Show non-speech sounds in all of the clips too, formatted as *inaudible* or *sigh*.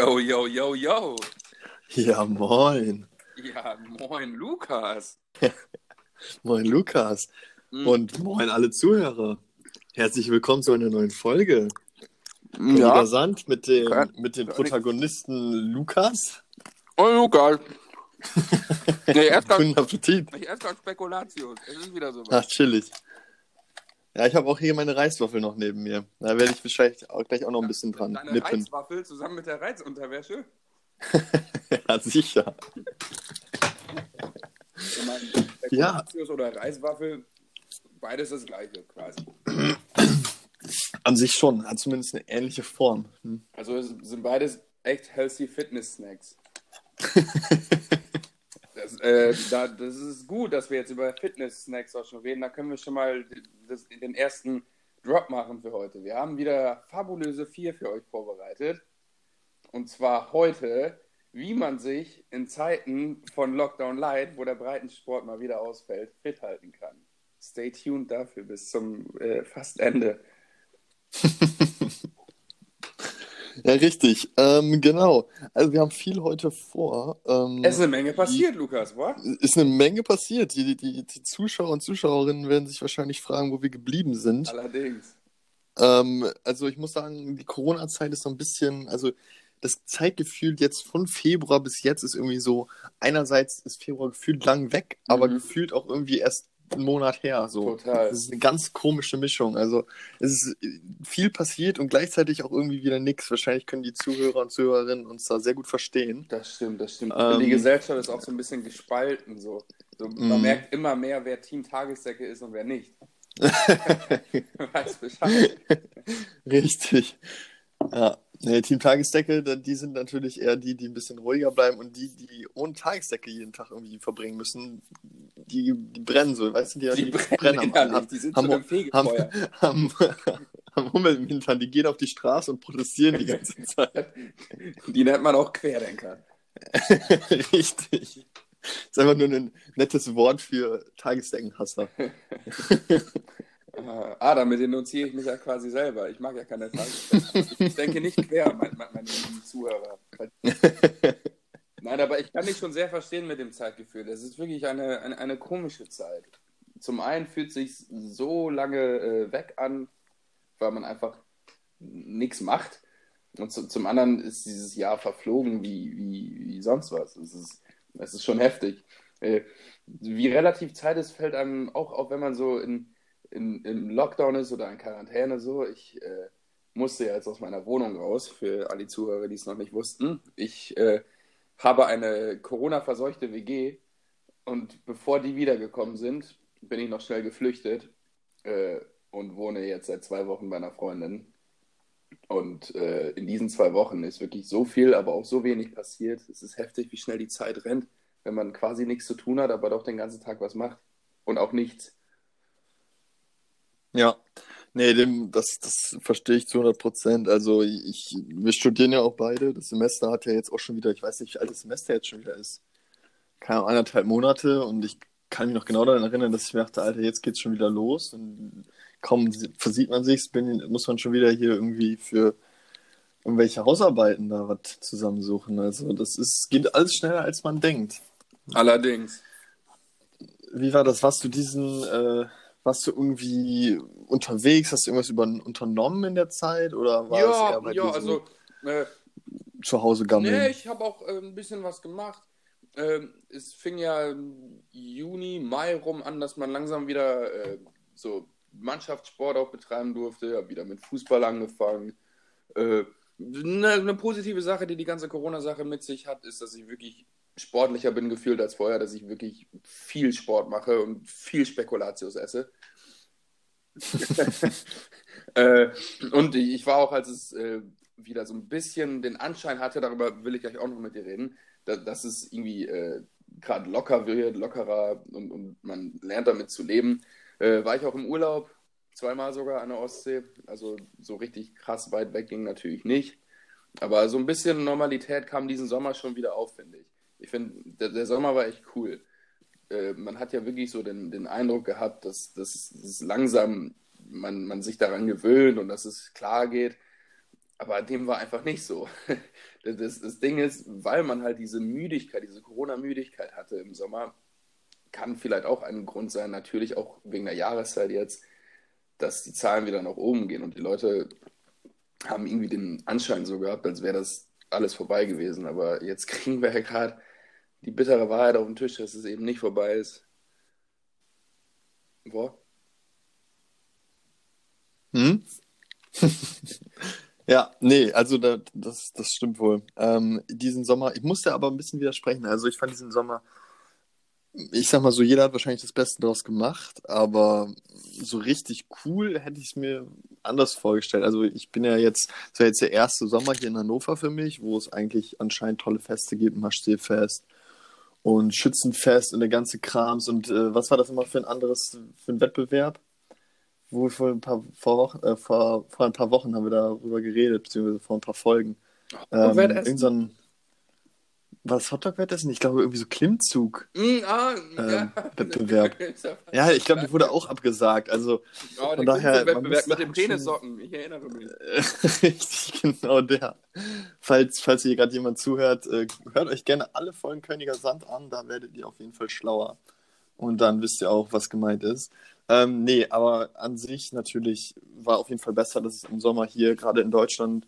Yo, yo, yo, yo. Ja, moin. Ja, moin, Lukas. *laughs* Moin, Lukas. Mhm. Und moin, alle Zuhörer. Herzlich willkommen zu einer neuen Folge. ja. Sand mit dem, Kann- mit dem Protagonisten Lukas. Oh, Lukas. *laughs* nee, erst Guten Appetit. ich erst ganz Spekulatius. Es ist wieder so. Ach, chillig. Ja, ich habe auch hier meine Reiswaffel noch neben mir. Da werde ich wahrscheinlich auch gleich auch noch ein bisschen dran Deine nippen. Reizwaffel zusammen mit der Reizunterwäsche. *laughs* Ja, sicher. Ich meine, Ja. Oder Reiswaffel, beides das gleiche quasi. *clears throat* An sich schon. Hat zumindest eine ähnliche Form. Hm. Also sind beides echt healthy Fitness Snacks. *laughs* Das, äh, da, das ist gut, dass wir jetzt über Fitness Snacks auch schon reden. Da können wir schon mal das, den ersten Drop machen für heute. Wir haben wieder fabulöse vier für euch vorbereitet. Und zwar heute, wie man sich in Zeiten von Lockdown Light, wo der Breitensport mal wieder ausfällt, fit halten kann. Stay tuned dafür bis zum äh, fast Ende. *laughs* Ja, richtig. Ähm, genau. Also wir haben viel heute vor. Ähm, Es ist eine Menge passiert, Lukas, wa? ist eine Menge passiert. Die, die, die Zuschauer und Zuschauerinnen werden sich wahrscheinlich fragen, wo wir geblieben sind. Allerdings. Ähm, also ich muss sagen, die Corona-Zeit ist so ein bisschen, also das Zeitgefühl jetzt von Februar bis jetzt ist irgendwie so, einerseits ist Februar gefühlt lang weg, aber Mhm. gefühlt auch irgendwie erst einen Monat her. So. Total. Das ist eine ganz komische Mischung. Also es ist viel passiert und gleichzeitig auch irgendwie wieder nichts. Wahrscheinlich können die Zuhörer und Zuhörerinnen uns da sehr gut verstehen. Das stimmt, das stimmt. Ähm, die Gesellschaft ist auch so ein bisschen gespalten. So. So, man Mhm. merkt immer mehr, wer Team Tagesdecke ist und wer nicht. *laughs* Weiß Bescheid. Richtig. Ja. Nee, Team Tagesdecke, die sind natürlich eher die, die ein bisschen ruhiger bleiben und die, die ohne Tagesdecke jeden Tag irgendwie verbringen müssen, die, die brennen so, weißt du, die, Die brennen am- *laughs* innerlich, am- die sind am- so im Fegefeuer. haben, *laughs* haben Hummel im Hintern, die gehen auf die Straße und protestieren die ganze *laughs* Zeit. Die nennt man auch Querdenker. Richtig. ist einfach nur ein nettes Wort für Tagesdeckenhasser. Äh, ah, damit denunziere ich mich ja quasi selber. Ich mag ja keine Tagesdecke. Ich denke nicht quer, mein, mein, meine lieben Zuhörer. *laughs* Nein, aber ich kann dich schon sehr verstehen mit dem Zeitgefühl. Es ist wirklich eine, eine, eine komische Zeit. Zum einen fühlt sich so lange äh, weg an, weil man einfach nichts macht. Und zu, zum anderen ist dieses Jahr verflogen wie, wie, wie sonst was. Es ist, es ist schon heftig. Äh, wie relativ Zeit es fällt einem auch auf, wenn man so in, in, im Lockdown ist oder in Quarantäne so. Ich äh, musste ja jetzt aus meiner Wohnung raus, für alle Zuhörer, die es noch nicht wussten. Ich äh, habe eine Corona-verseuchte WG und bevor die wiedergekommen sind, bin ich noch schnell geflüchtet äh, und wohne jetzt seit zwei Wochen bei einer Freundin. Und äh, in diesen zwei Wochen ist wirklich so viel, aber auch so wenig passiert. Es ist heftig, wie schnell die Zeit rennt, wenn man quasi nichts zu tun hat, aber doch den ganzen Tag was macht. Und auch nichts. Ja, nee, dem, das, das verstehe ich zu 100 Prozent. Also ich, wir studieren ja auch beide. Das Semester hat ja jetzt auch schon wieder, ich weiß nicht, wie alt das Semester jetzt schon wieder ist. Keine Ahnung, anderthalb Monate und ich kann mich noch genau daran erinnern, dass ich mir dachte, Alter, jetzt geht's schon wieder los und kaum sie- versieht man sich, bin, muss man schon wieder hier irgendwie für irgendwelche Hausarbeiten da was zusammensuchen. Also das ist, geht alles schneller, als man denkt. Allerdings. Wie war das? Warst du diesen, äh, warst du irgendwie unterwegs? Hast du irgendwas über, unternommen in der Zeit? Oder war es Ja, eher bei ja, also, äh, zu Hause gammeln? nee, ich habe auch äh, ein bisschen was gemacht. Ähm, es fing ja Juni, Mai rum an, dass man langsam wieder äh, so Mannschaftssport auch betreiben durfte. Hab wieder mit Fußball angefangen. Äh, eine, eine positive Sache, die die ganze Corona-Sache mit sich hat, ist, dass ich wirklich sportlicher bin gefühlt als vorher, dass ich wirklich viel Sport mache und viel Spekulatius esse. *laughs* *laughs* äh, und ich war auch, als es äh, wieder so ein bisschen den Anschein hatte, darüber will ich gleich auch noch mit dir reden, da, dass es irgendwie äh, gerade locker wird, lockerer und, und man lernt damit zu leben. Äh, war ich auch im Urlaub, zweimal sogar an der Ostsee. Also so richtig krass weit weg ging natürlich nicht. Aber so ein bisschen Normalität kam diesen Sommer schon wieder auf, finde ich. Ich finde, der, der Sommer war echt cool. Äh, man hat ja wirklich so den, den Eindruck gehabt, dass, dass es langsam man, man sich daran gewöhnt und dass es klar geht. Aber dem war einfach nicht so. *laughs* Das, das Ding ist, weil man halt diese Müdigkeit, diese Corona-Müdigkeit hatte im Sommer, kann vielleicht auch ein Grund sein, natürlich auch wegen der Jahreszeit jetzt, dass die Zahlen wieder nach oben gehen und die Leute haben irgendwie den Anschein so gehabt, als wäre das alles vorbei gewesen. Aber jetzt *laughs* kriegen wir ja gerade die bittere Wahrheit auf den Tisch, dass es eben nicht vorbei ist. Boah. Hm? *laughs* ja, nee, also da, das, das stimmt wohl. Ähm, diesen Sommer, ich musste aber ein bisschen widersprechen. Also ich fand diesen Sommer, ich sag mal so, jeder hat wahrscheinlich das Beste daraus gemacht, aber so richtig cool hätte ich es mir anders vorgestellt. Also ich bin ja jetzt, das war jetzt der erste Sommer hier in Hannover für mich, wo es eigentlich anscheinend tolle Feste gibt, Maschseefest und Schützenfest und der ganze Krams und äh, was war das immer für ein anderes, für ein Wettbewerb? wo wir vor ein paar, vor, Wochen, äh, vor, vor ein paar Wochen haben wir darüber geredet, beziehungsweise vor ein paar Folgen. Ähm, irgend so ein, was Hotdog-Wettessen? Ich glaube, irgendwie so Klimmzug. Mm, ah, ähm, ja. *laughs* Ja, ich glaube, die wurde auch abgesagt. Also Oh, von der daher. Wettbewerb mit den Penissocken, ich erinnere mich. *laughs* Richtig, genau der. Falls, falls hier gerade jemand zuhört, äh, hört euch gerne alle Folgen Königer Sand an, da werdet ihr auf jeden Fall schlauer. Und dann wisst ihr auch, was gemeint ist. Ähm, nee, aber an sich natürlich war auf jeden Fall besser, dass es im Sommer hier gerade in Deutschland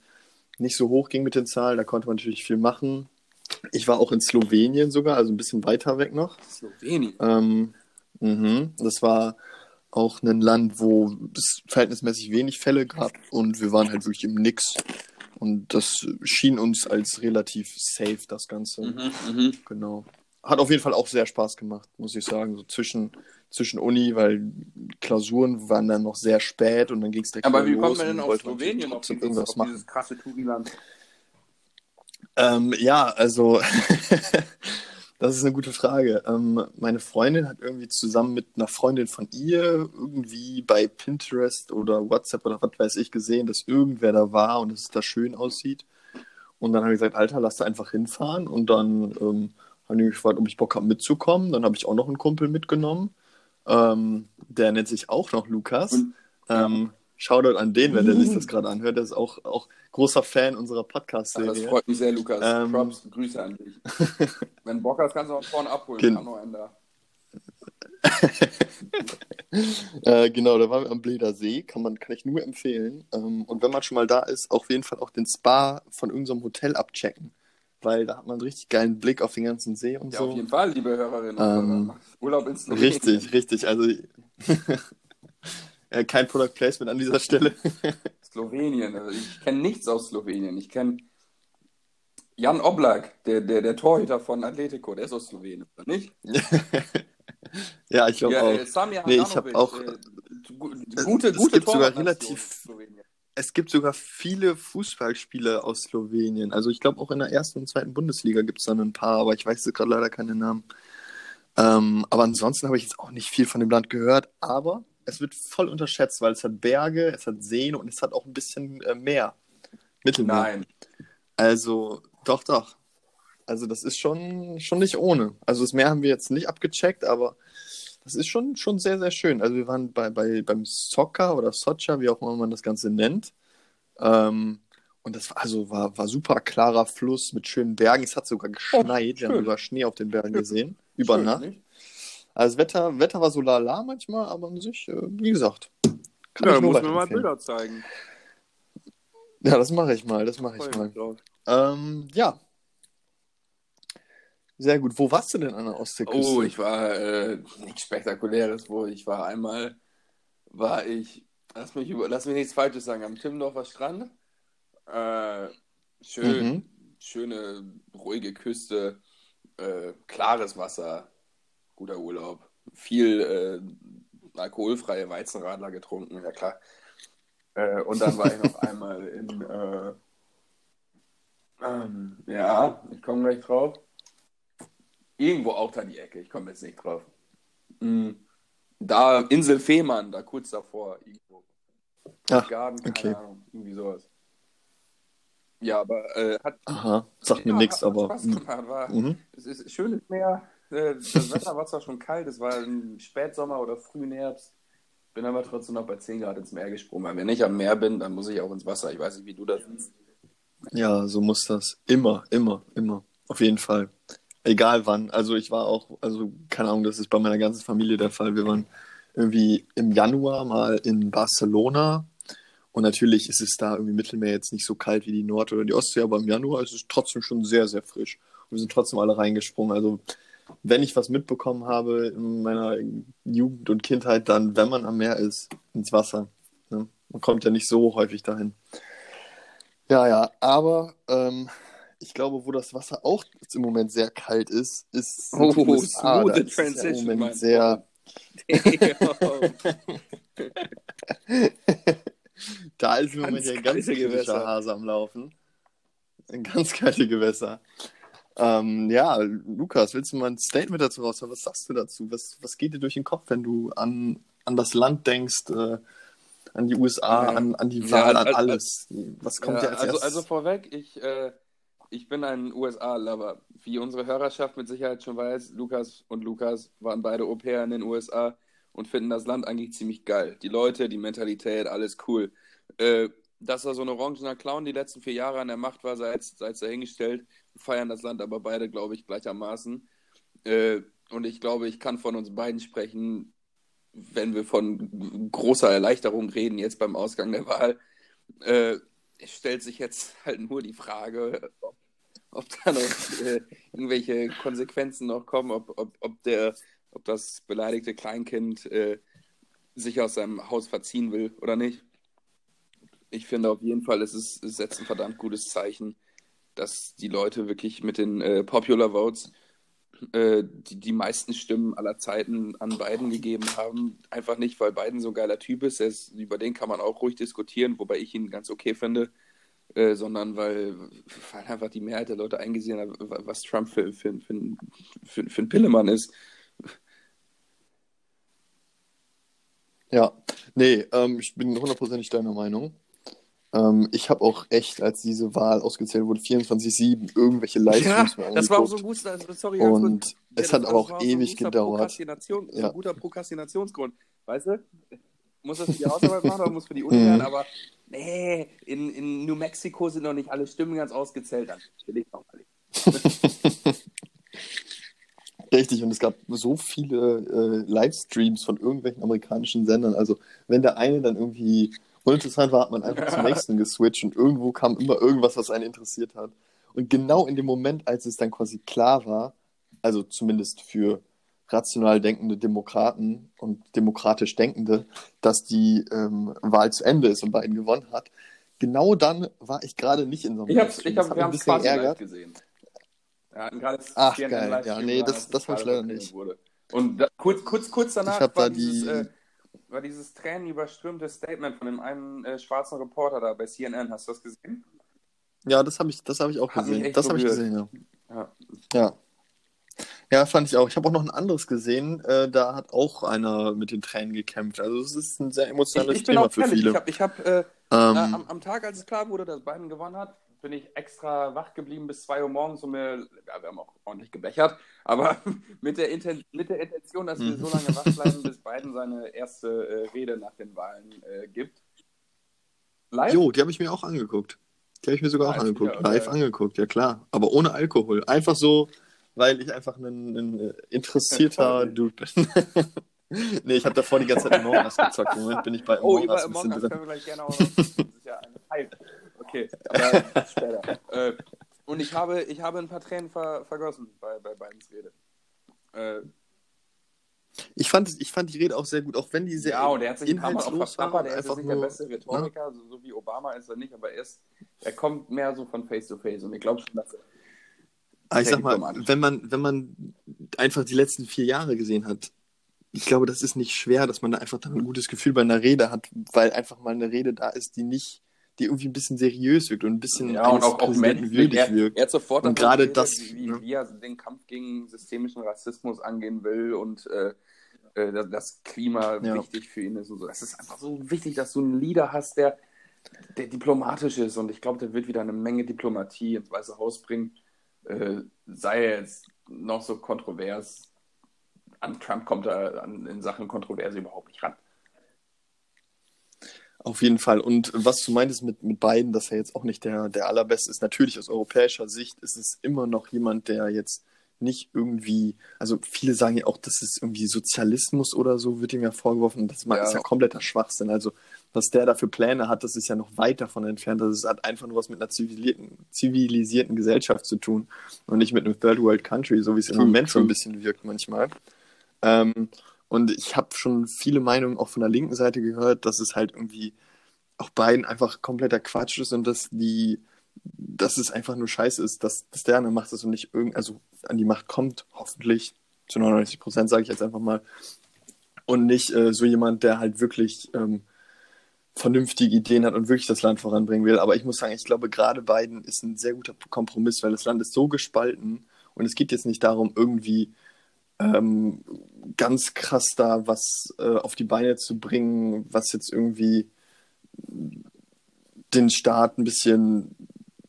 nicht so hoch ging mit den Zahlen. Da konnte man natürlich viel machen. Ich war auch in Slowenien sogar, also ein bisschen weiter weg noch. Slowenien. Ähm, mhm. Das war auch ein Land, wo es verhältnismäßig wenig Fälle gab und wir waren halt wirklich im Nix. Und das schien uns als relativ safe, das Ganze. Mhm, mhm. Genau. Hat auf jeden Fall auch sehr Spaß gemacht, muss ich sagen. So zwischen, zwischen Uni, weil Klausuren waren dann noch sehr spät und dann ging es direkt Aber wie kommt man denn auf Slowenien auf dieses, irgendwas auf dieses krasse Touriland? Ähm, ja, also *laughs* das ist eine gute Frage. Ähm, meine Freundin hat irgendwie zusammen mit einer Freundin von ihr irgendwie bei Pinterest oder WhatsApp oder was weiß ich gesehen, dass irgendwer da war und dass es da schön aussieht. Und dann habe ich gesagt, Alter, lass da einfach hinfahren. Und dann ähm, haben die mich gefragt, ob ich Bock habe mitzukommen. Dann habe ich auch noch einen Kumpel mitgenommen. Ähm, der nennt sich auch noch Lukas. Und- Ähm, Shoutout an den, wenn der sich das gerade anhört. Der ist auch, auch großer Fan unserer Podcast-Serie. Das freut mich sehr, Lukas. Ähm, Props, Grüße an dich. *laughs* Wenn Bock hast, kannst du auch vorne abholen. Gen-. *laughs* Äh, genau, da waren wir am Bleder See, kann, man, kann ich nur empfehlen. Ähm, und wenn man schon mal da ist, auf jeden Fall auch den Spa von irgendeinem Hotel abchecken. Weil da hat man einen richtig geilen Blick auf den ganzen See und Ja, so. auf jeden Fall, liebe Hörerinnen und Ähm, Hörer. Urlaub in Slowenien. Richtig, richtig. Also *laughs* äh, kein Product Placement an dieser Stelle. *laughs* Slowenien. Also ich kenne nichts aus Slowenien. Ich kenne Jan Oblak, der, der, der Torhüter von Atletico. Der ist aus Slowenien, oder nicht? *laughs* ja, ich glaube Ja, auch. äh, Samir Nee, ich Handanovic, hab auch- äh, gu- gute, es gute gibt sogar relativ-. Es gibt sogar viele Fußballspieler aus Slowenien. Also ich glaube auch in der ersten und zweiten Bundesliga gibt es dann ein paar, aber ich weiß jetzt gerade leider keine Namen. Ähm, aber ansonsten habe ich jetzt auch nicht viel von dem Land gehört. Aber es wird voll unterschätzt, weil es hat Berge, es hat Seen und es hat auch ein bisschen äh, Meer. Mittelmeer. Nein. Also doch, doch. Also das ist schon, schon nicht ohne. Also das Meer haben wir jetzt nicht abgecheckt, aber das ist schon, schon sehr, sehr schön. Also wir waren bei, bei, beim Soccer oder Socha, wie auch immer man das Ganze nennt. Ähm, und das war, also war, war super klarer Fluss mit schönen Bergen. Es hat sogar geschneit. wir haben schön. sogar Schnee auf den Bergen gesehen. Über Schön, Nacht. nicht? Also das Wetter, Wetter war so lala manchmal, aber an sich, äh, wie gesagt, kann Ja, ich nur muss mir mal. Bilder zeigen. Ja, das mache ich mal, das mache ich mal. Ähm, ja. Sehr gut. Wo warst du denn an der Ostseeküste? Oh, ich war äh, nichts Spektakuläres, wo ich war einmal, war ich, lass mich, über, lass mich nichts Falsches sagen, am Timmendorfer Strand. Äh, schön, Mhm. schöne, ruhige Küste, äh, klares Wasser, guter Urlaub. Viel äh, alkoholfreie Weizenradler getrunken, ja klar. Äh, und dann war ich noch *laughs* einmal in, äh, ähm, ja, ich komme gleich drauf. Irgendwo auch da die Ecke, ich komme jetzt nicht drauf. Mm, Da, Insel Fehmarn, da kurz davor, irgendwo. Ach, Garten, keine okay. Ahnung, irgendwie sowas. Ja, aber äh, hat, Aha, sagt mir ja, nichts, hat aber. Spaß gemacht. War, Mhm. es ist schönes Meer. Äh, Das Wetter war zwar schon kalt, es war im Spätsommer oder frühen Herbst. Bin aber trotzdem noch bei 10 Grad ins Meer gesprungen, weil wenn ich am Meer bin, dann muss ich auch ins Wasser. Ich weiß nicht, wie du das siehst. Ja, so muss das. Immer, immer, immer. Auf jeden Fall. Egal wann. Also ich war auch, also keine Ahnung, das ist bei meiner ganzen Familie der Fall. Wir waren irgendwie im Januar mal in Barcelona und natürlich ist es da irgendwie Mittelmeer jetzt nicht so kalt wie die Nord- oder die Ostsee, aber im Januar ist es trotzdem schon sehr, sehr frisch. Und wir sind trotzdem alle reingesprungen. Also wenn ich was mitbekommen habe in meiner Jugend und Kindheit, dann, wenn man am Meer ist, ins Wasser. Ne? Man kommt ja nicht so häufig dahin. Ja, ja, aber ähm, ich glaube, wo das Wasser auch im Moment sehr kalt ist, ist Oh, die USA. Da smooth ist es ja im transition, Moment mein sehr, *laughs* da ist im Ganz Moment ja ein ganz kritischer Gewässer. Hase am Laufen. Ganz kalte Gewässer. Ähm, ja, Lukas, willst du mal ein Statement dazu raushauen? Was sagst du dazu? Was, was geht dir durch den Kopf, wenn du an, an das Land denkst, äh, an die USA, Ja. an, an die Ja, Wahl, an also- alles? Was kommt Ja, dir als also, erstes? also vorweg, ich, äh, ich bin ein USA-Lover. Wie unsere Hörerschaft mit Sicherheit schon weiß, Lukas und Lukas waren beide Au pair in den USA und finden das Land eigentlich ziemlich geil. Die Leute, die Mentalität, alles cool. Äh, dass er so ein orangener Clown die letzten vier Jahre an der Macht war, sei es dahingestellt. Feiern das Land aber beide, glaube ich, gleichermaßen. Äh, und ich glaube, ich kann von uns beiden sprechen, wenn wir von großer Erleichterung reden, jetzt beim Ausgang der Wahl. Äh, stellt sich jetzt halt nur die Frage, ob, ob da noch äh, irgendwelche Konsequenzen noch kommen, ob, ob, ob, der, ob das beleidigte Kleinkind äh, sich aus seinem Haus verziehen will oder nicht. Ich finde auf jeden Fall, es, ist, es setzt ein verdammt gutes Zeichen, dass die Leute wirklich mit den äh, Popular Votes äh, die, die meisten Stimmen aller Zeiten an Biden gegeben haben. Einfach nicht, weil Biden so ein geiler Typ ist, ist über den kann man auch ruhig diskutieren, wobei ich ihn ganz okay finde, äh, sondern weil, weil einfach die Mehrheit der Leute eingesehen hat, was Trump für, für, für, für, für ein Pillemann ist. Ja, nee, ähm, ich bin hundertprozentig deiner Meinung. Ähm, ich habe auch echt, als diese Wahl ausgezählt wurde, 24-7 irgendwelche Livestreams mir das war auch so guter, also, sorry. Und Ja, es hat aber auch so ewig guter gedauert. So Ja. ein guter Prokrastinationsgrund. Weißt du? Muss das für die Hausarbeit machen oder muss für die Uni Mhm. werden, aber nee, in, in New Mexico sind noch nicht alle Stimmen ganz ausgezählt. Dann will ich auch mal. *laughs* Richtig, und es gab so viele äh, Livestreams von irgendwelchen amerikanischen Sendern. Also, wenn der eine dann irgendwie uninteressant war, hat man einfach zum nächsten geswitcht und irgendwo kam immer irgendwas, was einen interessiert hat. Und genau in dem Moment, als es dann quasi klar war, also zumindest für rational denkende Demokraten und demokratisch Denkende, dass die ähm, Wahl zu Ende ist und Biden gewonnen hat, genau dann war ich gerade nicht in so einem Ich hab's, ich hab, hat wir haben es quasi live gesehen. Gerade Ach, CNN geil. Ja, nee, das- das hab ich leider nicht. Wurde. Und da, kurz, kurz, kurz danach Ich hab war, da dieses, die- äh, war dieses tränenüberströmte Statement von dem einen äh, schwarzen Reporter da bei CNN. Hast du das gesehen? Ja, das habe ich, das hab ich auch Hat gesehen. Das habe ich gesehen, ja. Ja. Ja. Ja, fand ich auch. Ich habe auch noch ein anderes gesehen, äh, da hat auch einer mit den Tränen gekämpft. Also es ist ein sehr Ich, emotionales ich bin Thema auch für viele. ich habe ich hab, äh, ähm, äh, am, am Tag, als es klar wurde, dass Biden gewonnen hat, bin ich extra wach geblieben bis 2 Uhr morgens und mir, ja, wir haben auch ordentlich gebechert, aber *laughs* mit der, Inten mit der Intention, dass wir Mhm. so lange wach bleiben, *laughs* bis Biden seine erste äh, Rede nach den Wahlen äh, gibt. Live? jo, die habe ich mir auch angeguckt. Die habe ich mir sogar auch Live angeguckt. wieder, Live angeguckt, ja klar. Aber ohne Alkohol. Einfach so, weil ich einfach ein, ein äh, interessierter. *laughs* Dude bin. nee, ich habe davor die ganze Zeit Among Us gezockt. Im Moment bin ich bei Oh, Among über Us ein Among bisschen Us können wir gleich gerne auch noch. Das ist ja ein Hype. Okay, *laughs* aber das später. Äh, und ich habe, ich habe ein paar Tränen ver vergossen bei, bei Bidens Rede. Äh, Ich fand, ich fand die Rede auch sehr gut, auch wenn die sehr ja, und er hat sich ein paar Mal auch inhaltslos war. verplappert. Er ist nicht der nur, beste Rhetoriker, so, so wie Obama ist er nicht, aber er, ist, er kommt mehr so von Face to Face und ich glaube schon, dass er. Aber ich sag mal, wenn man, wenn man einfach die letzten vier Jahre gesehen hat, ich glaube, das ist nicht schwer, dass man da einfach dann ein gutes Gefühl bei einer Rede hat, weil einfach mal eine Rede da ist, die nicht, die irgendwie ein bisschen seriös wirkt und ein bisschen Ja, und auch, auch menschlich. Er, wirkt. er hat sofort Und gerade das, wie, ne? wie er den Kampf gegen systemischen Rassismus angehen will und äh, äh, das Klima Ja. wichtig für ihn ist und so. Es ist einfach so wichtig, dass du einen Leader hast, der, der diplomatisch ist und ich glaube, der wird wieder eine Menge Diplomatie ins Weiße Haus bringen. Äh, sei er jetzt noch so kontrovers. An Trump kommt er an, in Sachen Kontroverse überhaupt nicht ran. Auf jeden Fall. Und was du meintest mit, mit beiden, dass er jetzt auch nicht der, der allerbeste ist, natürlich aus europäischer Sicht ist es immer noch jemand, der jetzt nicht irgendwie, also viele sagen ja auch, das ist irgendwie Sozialismus oder so, wird ihm ja vorgeworfen. Das ja. ist ja kompletter Schwachsinn. Also, was der da für Pläne hat, das ist ja noch weit davon entfernt. Das hat einfach nur was mit einer zivilisierten, zivilisierten Gesellschaft zu tun und nicht mit einem Third World Country, so wie es im Moment so ein bisschen wirkt manchmal. Ähm, und ich habe schon viele Meinungen auch von der linken Seite gehört, dass es halt irgendwie auch beiden einfach kompletter Quatsch ist und dass die, dass es einfach nur scheiße ist, dass, dass der an der Macht ist und nicht irgend, also an die Macht kommt, hoffentlich, zu 99 Prozent sage ich jetzt einfach mal. Und nicht äh, so jemand, der halt wirklich ähm, vernünftige Ideen hat und wirklich das Land voranbringen will. Aber ich muss sagen, ich glaube, gerade Biden ist ein sehr guter Kompromiss, weil das Land ist so gespalten und es geht jetzt nicht darum, irgendwie ähm, ganz krass da was äh, auf die Beine zu bringen, was jetzt irgendwie den Staat ein bisschen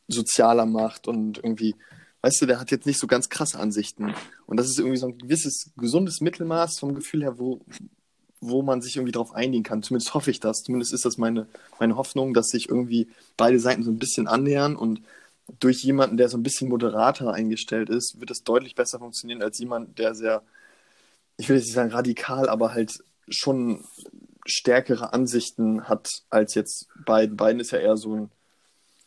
sozialer macht und irgendwie, weißt du, der hat jetzt nicht so ganz krasse Ansichten. Und das ist irgendwie so ein gewisses gesundes Mittelmaß vom Gefühl her, wo, wo man sich irgendwie darauf einigen kann. Zumindest hoffe ich das. Zumindest ist das meine, meine Hoffnung, dass sich irgendwie beide Seiten so ein bisschen annähern und durch jemanden, der so ein bisschen moderater eingestellt ist, wird es deutlich besser funktionieren als jemand, der sehr, ich will jetzt nicht sagen radikal, aber halt schon stärkere Ansichten hat als jetzt Biden. Biden ist ja eher so ein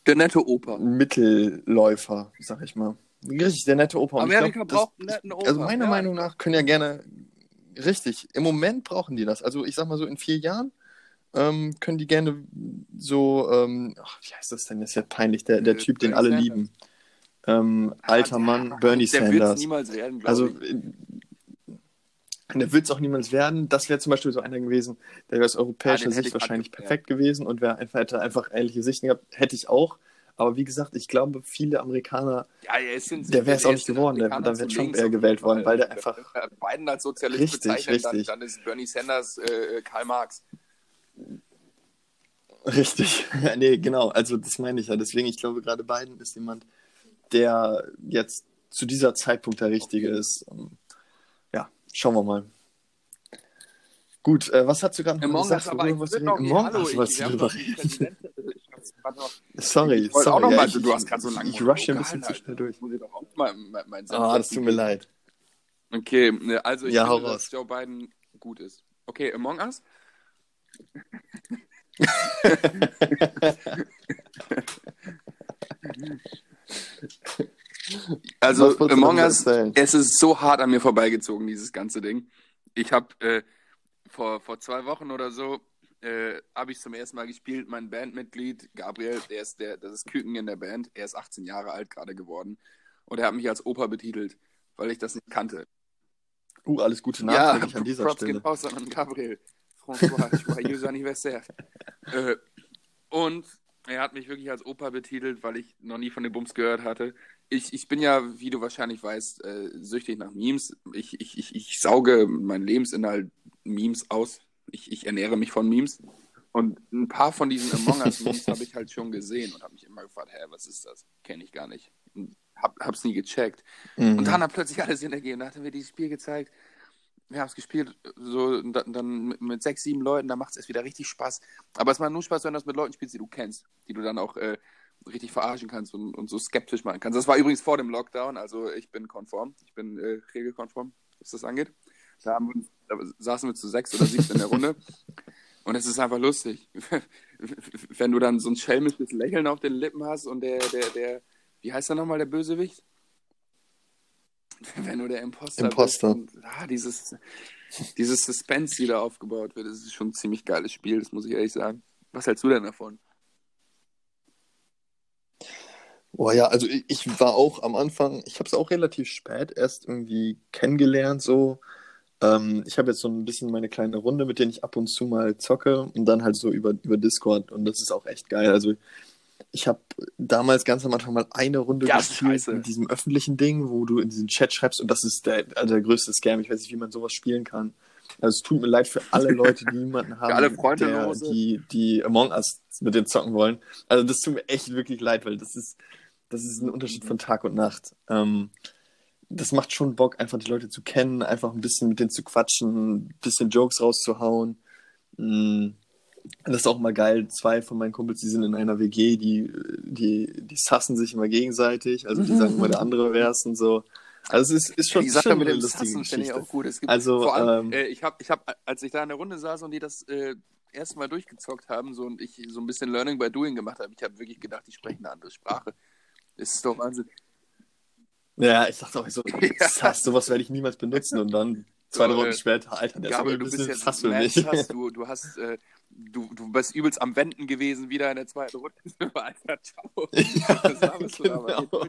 der nette Opa. Mittelläufer, sag ich mal. Richtig, der nette Opa. Amerika glaub, braucht einen netten Opa. Also meiner ja. Meinung nach können ja gerne, richtig, im Moment brauchen die das. Also ich sag mal so in vier Jahren ähm, können die gerne so, ähm, ach, wie heißt das denn? Das ist ja peinlich, der, der äh, Typ, den alle Sanders. lieben. Ähm, alter Mann, Bernie der Sanders. Der niemals werden, Also ich. Äh, der wird es auch niemals werden. Das wäre zum Beispiel so einer gewesen, der wäre aus europäischer ja, Sicht wahrscheinlich perfekt ja. gewesen und wäre einfach, hätte einfach ähnliche Sichten gehabt. Hätte ich auch. Aber wie gesagt, ich glaube, viele Amerikaner, ja, der wäre es auch nicht geworden, der, dann wäre Trump eher gewählt worden, weil der einfach. Biden als Sozialist richtig, bezeichnen, richtig. Dann, dann, ist Bernie Sanders äh, Karl Marx. Richtig, ja, *laughs* nee, genau, also das meine ich ja. Deswegen, ich glaube, gerade Biden ist jemand, der jetzt zu dieser Zeitpunkt der Richtige ist. Ja, schauen wir mal. Gut, äh, was hast du gerade noch gesagt? Aber ich was noch, Among Us, was du drüber reden. Sorry, ich sorry. Auch noch ja, mal, ich, du hast gerade so lange Ich rush ein bisschen zu schnell durch. Muss ich doch auch mal mein, mein Ah, das tut mir leid. Okay, ne, also ich ja, finde, dass Joe Biden gut ist. Okay, Among Us? *laughs* also Among Us, es ist so hart an mir vorbeigezogen, dieses ganze Ding. Ich habe äh, vor, vor zwei Wochen oder so äh, habe ich zum ersten Mal gespielt. Mein Bandmitglied Gabriel, der ist der, das ist Küken in der Band. Er ist 18 Jahre alt gerade geworden und er hat mich als Opa betitelt, weil ich das nicht kannte. Uh, alles Gute nachträglich ja, an dieser Props Stelle. Props an Gabriel. François, joyeux anniversaire. äh, und er hat mich wirklich als Opa betitelt, weil ich noch nie von den Bums gehört hatte. Ich, ich bin ja, wie du wahrscheinlich weißt, äh, süchtig nach Memes. Ich, ich, ich, ich sauge meinen Lebensinhalt Memes aus. Ich, ich ernähre mich von Memes. Und ein paar von diesen Among Us-Memes *laughs* habe ich halt schon gesehen und habe mich immer gefragt, hä, was ist das? Kenne ich gar nicht. Und hab, hab's nie gecheckt. Mhm. Und dann hat plötzlich alles Sinn ergeben. Da hat er mir dieses Spiel gezeigt. Wir haben es gespielt, so dann, mit sechs, sieben Leuten, da macht es erst wieder richtig Spaß. Aber es macht nur Spaß, wenn du das mit Leuten spielst, die du kennst, die du dann auch äh, richtig verarschen kannst und, und so skeptisch machen kannst. Das war übrigens vor dem Lockdown, also ich bin konform, ich bin äh, regelkonform, was das angeht. Da, haben da saßen wir zu sechs oder sieben in der Runde. Und es ist einfach lustig. *laughs* Wenn du dann so ein schelmisches Lächeln auf den Lippen hast und der, der, der, wie heißt der nochmal, der Bösewicht? *laughs* Wenn du der Imposter, Imposter. bist. Und, ah, dieses, dieses Suspense, die da aufgebaut wird, das ist schon ein ziemlich geiles Spiel, das muss ich ehrlich sagen. Was hältst du denn davon? Boah, ja, also ich, ich war auch am Anfang, ich habe es auch relativ spät erst irgendwie kennengelernt, so. Ähm, ich habe jetzt so ein bisschen meine kleine Runde, mit denen ich ab und zu mal zocke und dann halt so über, über Discord und das ist auch echt geil. Also ich habe damals ganz am Anfang mal eine Runde ja, gespielt mit diesem öffentlichen Ding, wo du in diesen Chat schreibst und das ist der, also der größte Scam. Ich weiß nicht, wie man sowas spielen kann. Also es tut mir leid für alle Leute, die niemanden *laughs* haben, alle Freunde der, die, die Among Us mit denen zocken wollen. Also das tut mir echt wirklich leid, weil das ist, das ist ein Unterschied von Tag und Nacht. Ähm, das macht schon Bock, einfach die Leute zu kennen, einfach ein bisschen mit denen zu quatschen, ein bisschen Jokes rauszuhauen. Mm Das ist auch mal geil. Zwei von meinen Kumpels, die sind in einer WG, die, die, die sassen sich immer gegenseitig. Also die sagen immer, der andere wär's und so. Also es ist, ist schon, die Sache schon mit dem Sassen finde ich auch gut. Es gibt Also, vor allem, ähm, äh, ich habe, ich hab, als ich da in der Runde saß und die das äh, erste Mal durchgezockt haben so, und ich so ein bisschen Learning by Doing gemacht habe, ich habe wirklich gedacht, die sprechen eine andere Sprache. Das ist doch Wahnsinn. Ja, ich dachte auch so, *laughs* Ja. Sass, sowas werde ich niemals benutzen. Und dann zwei Runden äh, später, Alter, der Gabel, ist du ein bist bisschen jetzt Sass für mich. sass. *laughs* Du, du hast, äh, du, du bist übelst am Wenden gewesen, wieder in der zweiten Runde. *laughs* Alter, ciao. *laughs* Ja, du aber? genau.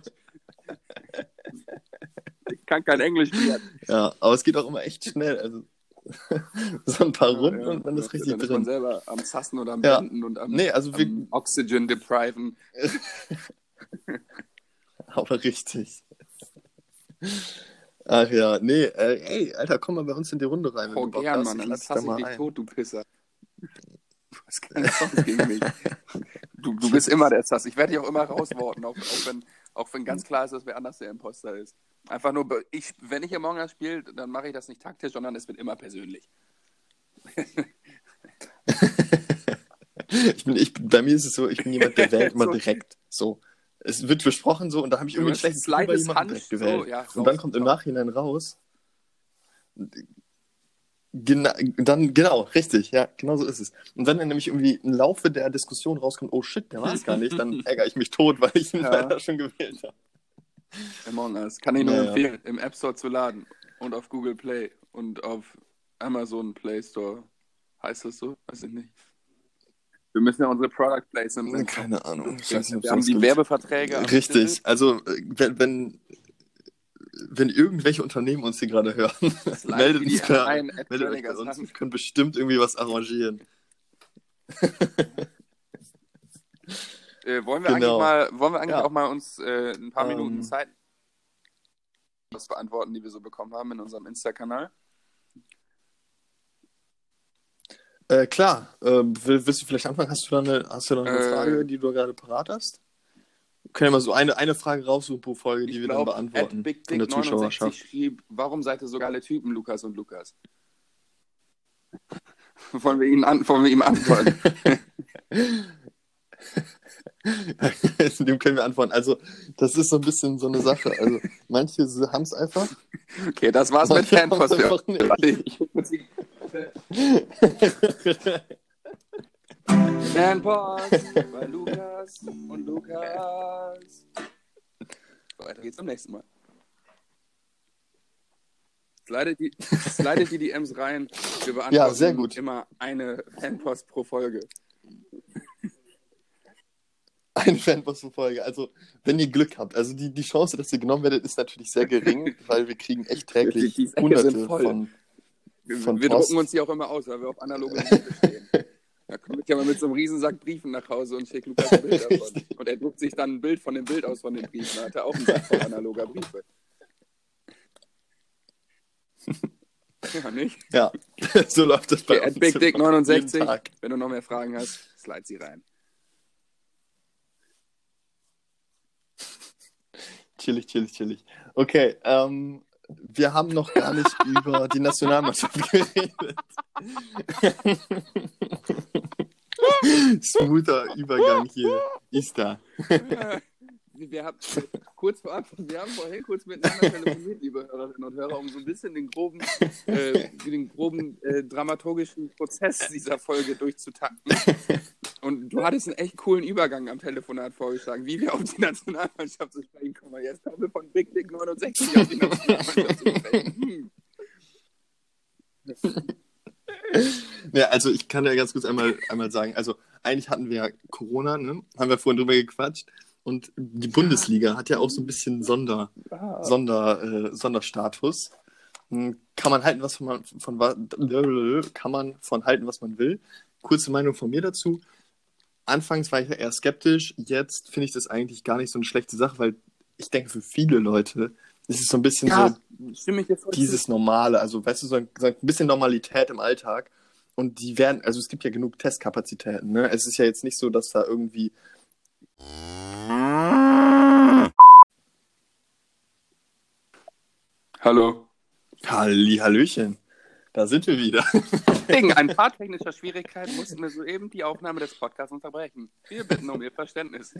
Ich kann kein Englisch mehr. Ja, aber es geht auch immer echt schnell. Also *laughs* so ein paar Runden Ja, und man ist richtig dann ist man drin. selber am Sassen oder am Ja. Wenden und am, Nee, also wir, am Oxygen depriven. aber richtig. Ach ja, nee, äh, ey, Alter, komm mal bei uns in die Runde rein. Oh, gern. Mann. Dann lass dich tot, du Pisser. Du hast keine Chance gegen mich. Du, du bist immer der Sass. Ich werde dich auch immer rausworten, auch, auch, wenn, auch wenn ganz klar ist, dass wer anders der Imposter ist. Einfach nur, ich, wenn ich Among Us spiele, dann mache ich das nicht taktisch, sondern es wird immer persönlich. Ich bin, ich, bei mir ist es so, ich bin jemand, der wählt immer So. direkt. So. Es wird besprochen so und da habe ich irgendwie ein schlechtes Gefühl bei jemandem direkt so, gewählt. ja, und dann raus, kommt im raus. Nachhinein raus. Gena dann, genau, richtig, ja, genau so ist es. Und wenn dann nämlich irgendwie im Laufe der Diskussion rauskommt, oh shit, der war es gar nicht, dann *laughs* ärgere ich mich tot, weil ich ihn Ja. leider schon gewählt habe. Among Us. Kann ich nur Ja, ja. empfehlen, im App Store zu laden und auf Google Play und auf Amazon Play Store. Heißt das so? Weiß ich nicht. Wir müssen ja unsere Product Placements im Keine Ahnung. Ich Wir, weiß nicht, ob wir haben die gibt. Werbeverträge. Richtig. Also, wenn, wenn, wenn irgendwelche Unternehmen uns hier gerade hören, *laughs* meldet uns, at meldet euch uns. Wir können bestimmt irgendwie was arrangieren. *laughs* Äh, wollen wir Genau. eigentlich, mal, wollen wir eigentlich Ja. auch mal uns äh, ein paar Ähm. Minuten Zeit was beantworten, die wir so bekommen haben in unserem Insta-Kanal? Äh, klar. Äh, will, willst du vielleicht anfangen? Hast du da eine, hast du da eine Äh. Frage, die du gerade parat hast? Wir können mal so eine, eine Frage raussuchen pro Folge, die Ich wir glaube, dann beantworten Big der Dick 69 Zuschauerschaft. schrieb, warum seid ihr so geile Typen, Lukas und Lukas? *laughs* wollen, wir ihn an, wollen wir ihm antworten? *laughs* Dem können wir antworten. Also, das ist so ein bisschen so eine Sache. Also, manche haben es einfach. Okay, das war's mit Manche Fanpost. *laughs* die- Fanpost *laughs* bei Lukas und Lukas. Weiter geht's zum nächsten Mal. Slidet die, *laughs* die DMs rein. Wir beantworten Ja, sehr gut. immer eine Fanpost pro Folge. *laughs* Eine Fanpost-Folge. Also, wenn ihr Glück habt, also die, die Chance, dass ihr genommen werdet, ist natürlich sehr gering, weil wir kriegen echt täglich Die Säcke hunderte von. Wir, Von wir Post. drucken uns die auch immer aus, weil wir auf analoge Geräte stehen. Da komme ich ja mal mit so einem Riesensack Briefen nach Hause und schicke Lukas ein Bild davon. Und er druckt sich dann ein Bild von dem Bild aus von den Briefen. Da hat er auch einen Sack voll analoger Briefe. *laughs* Ja, nicht? Ja, *laughs* so läuft das bei Okay, uns. Big Dick Jeden 69. Tag. Wenn du noch mehr Fragen hast, slide sie rein. *laughs* Chillig, chillig, chillig. Okay, ähm, wir haben noch gar nicht *laughs* über die Nationalmannschaft geredet. *laughs* Smoother Übergang hier. Ist da. Wir haben, *laughs* kurz vorab, wir haben vorhin kurz miteinander telefoniert, liebe Hörerinnen und Hörer, um so ein bisschen den groben, äh, den groben äh, dramaturgischen Prozess dieser Folge durchzutakten. Und du hattest einen echt coolen Übergang am Telefonat vorgeschlagen, wie wir auf die Nationalmannschaft zu sprechen kommen. Jetzt kommen wir von Big Dick 69 auf die Nationalmannschaft zu sprechen. Hm. Ja, also ich kann ja ganz kurz einmal, einmal sagen, also eigentlich hatten wir ja Corona, ne? Haben wir vorhin drüber gequatscht. Und die Bundesliga hat ja auch so ein bisschen Sonder, Ah. Sonder, äh, Sonderstatus. Hm, Kann man halten, was man von wa- kann man von halten, was man will. Kurze Meinung von mir dazu. Anfangs war ich eher skeptisch, jetzt finde ich das eigentlich gar nicht so eine schlechte Sache, weil ich denke, für viele Leute ist es so ein bisschen Ja, so dieses Normale, also weißt du, so ein, so ein bisschen Normalität im Alltag. Und die werden, also es gibt ja genug Testkapazitäten, ne? Es ist ja jetzt nicht so, dass da irgendwie. Hallo. Halli, Hallöchen. Da sind wir wieder. *laughs* Wegen ein paar technischer *laughs* Schwierigkeiten mussten wir soeben die Aufnahme des Podcasts unterbrechen. Wir bitten um Ihr Verständnis.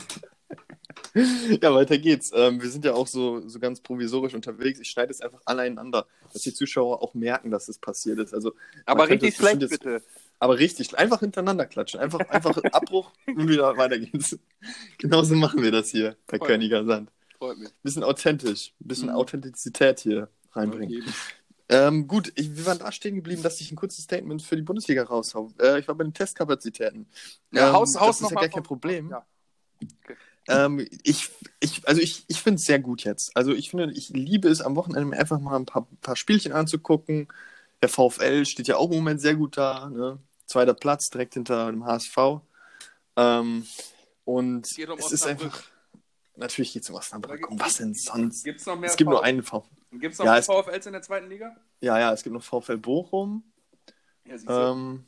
Ja, weiter geht's. Ähm, wir sind ja auch so, so ganz provisorisch unterwegs. Ich schneide es einfach aneinander, dass die Zuschauer auch merken, dass es passiert ist. Also, Aber richtig schlecht, bitte. Aber richtig, einfach hintereinander klatschen. Einfach, einfach *laughs* Abbruch und wieder weiter geht's. Genauso machen wir das hier bei Voll. Königer Sand. Freut mich. Bisschen authentisch, bisschen Mhm. Authentizität hier reinbringen. Okay. Ähm, gut, ich, wir waren da stehen geblieben, dass ich ein kurzes Statement für die Bundesliga raushau. Äh, ich war bei den Testkapazitäten. Ja, Ähm, Haus, das Haus ist ja gar kein Problem. Ja. Ähm, ich, ich, also ich, ich finde es sehr gut jetzt. Also ich finde, ich liebe es am Wochenende einfach mal ein paar, paar Spielchen anzugucken. Der VfL steht ja auch im Moment sehr gut da. Ne? Zweiter Platz, direkt hinter dem HSV. Ähm, und Es geht um es ist einfach. Natürlich geht es um Osnabrück. Um was denn sonst? Gibt es noch mehr Es gibt nur VfL? einen VfL. Gibt's noch Ja, mehr es- VfLs in der zweiten Liga? Ja, ja, es gibt noch VfL Bochum. Ja. Ähm,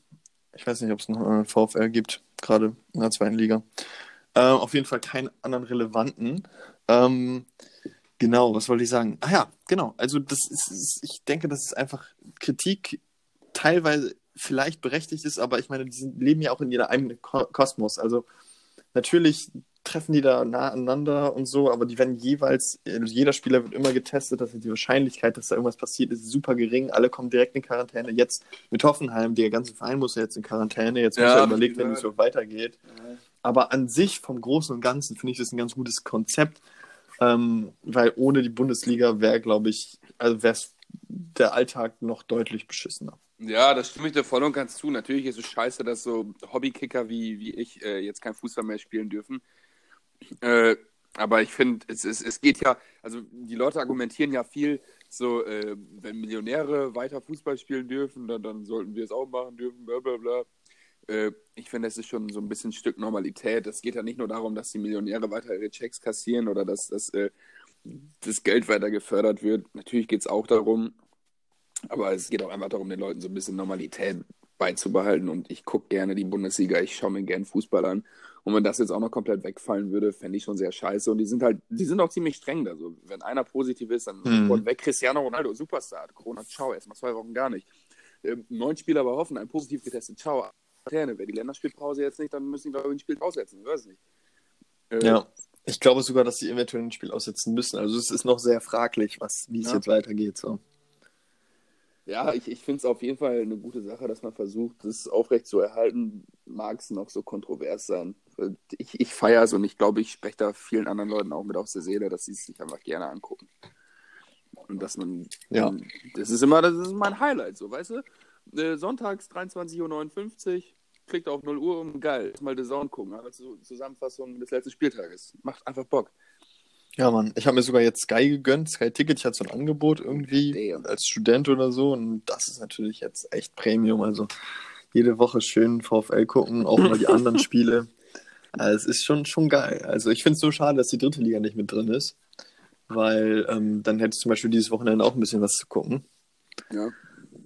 ich weiß nicht, ob es noch einen VfL gibt, gerade in der zweiten Liga. Ähm, auf jeden Fall keinen anderen relevanten. Ähm, genau, was wollte ich sagen? Ah ja, genau. Also das ist, ist, ich denke, dass es einfach Kritik teilweise vielleicht berechtigt ist, aber ich meine, die leben ja auch in ihrer eigenen Ko Kosmos. Also natürlich treffen die da nah aneinander und so, aber die werden jeweils, also jeder Spieler wird immer getestet, dass die Wahrscheinlichkeit, dass da irgendwas passiert, ist super gering. Alle kommen direkt in Quarantäne. Jetzt mit Hoffenheim, der ganze Verein muss ja jetzt in Quarantäne. Jetzt Ja, muss er ich überlegt, wenn gehört. es so weitergeht. Aber an sich, vom Großen und Ganzen, finde ich das ein ganz gutes Konzept, ähm, weil ohne die Bundesliga wäre, glaube ich, also wäre der Alltag noch deutlich beschissener. Ja, das stimme ich dir voll und ganz zu. Natürlich ist es scheiße, dass so Hobbykicker wie, wie ich äh, jetzt kein Fußball mehr spielen dürfen. Äh, aber ich finde, es, es, es geht ja, also die Leute argumentieren ja viel, so, äh, wenn Millionäre weiter Fußball spielen dürfen, dann, dann sollten wir es auch machen dürfen, bla bla bla. Äh, ich finde, das ist schon so ein bisschen ein Stück Normalität. Es geht ja nicht nur darum, dass die Millionäre weiter ihre Checks kassieren oder dass, dass äh, das Geld weiter gefördert wird. Natürlich geht es auch darum, aber es geht auch einfach darum, den Leuten so ein bisschen Normalität beizubehalten. Und ich gucke gerne die Bundesliga, ich schaue mir gerne Fußball an. Und wenn das jetzt auch noch komplett wegfallen würde, fände ich schon sehr scheiße. Und die sind halt, die sind auch ziemlich streng da. So, wenn einer positiv ist, dann Mhm. weg. Cristiano Ronaldo, Superstar, Corona, ciao, erstmal zwei Wochen gar nicht. Ähm, neun Spieler bei Hoffenheim, positiv getestet, ciao. Quarantäne. Wer die Länderspielpause jetzt nicht, dann müssen die, glaube ich, ein Spiel aussetzen. Ich weiß nicht. Äh, Ja. Ich glaube sogar, dass sie eventuell ein Spiel aussetzen müssen. Also es ist noch sehr fraglich, was, wie es Ja. jetzt weitergeht. So. Ja, ich, ich finde es auf jeden Fall eine gute Sache, dass man versucht, das aufrecht zu erhalten. Mag es noch so kontrovers sein. Ich, ich feiere es und ich glaube, ich spreche da vielen anderen Leuten auch mit aus der Seele, dass sie es sich einfach gerne angucken. Und dass man, Ja. das ist immer, das ist mein Highlight, so, weißt du? Äh, sonntags 23.59 Uhr, klickt auf 0 Uhr und geil, mal The Zone gucken, aber zu, Zusammenfassung des letzten Spieltages. Macht einfach Bock. Ja, Mann. Ich habe mir sogar jetzt Sky gegönnt. Sky Ticket, ich hatte so ein Angebot irgendwie Damn. als Student oder so. Und das ist natürlich jetzt echt Premium. Also jede Woche schön VfL gucken, auch mal die anderen *laughs* Spiele. Also, es ist schon, schon geil. Also ich finde es so schade, dass die dritte Liga nicht mit drin ist. Weil ähm, dann hättest du zum Beispiel dieses Wochenende auch ein bisschen was zu gucken. Ja.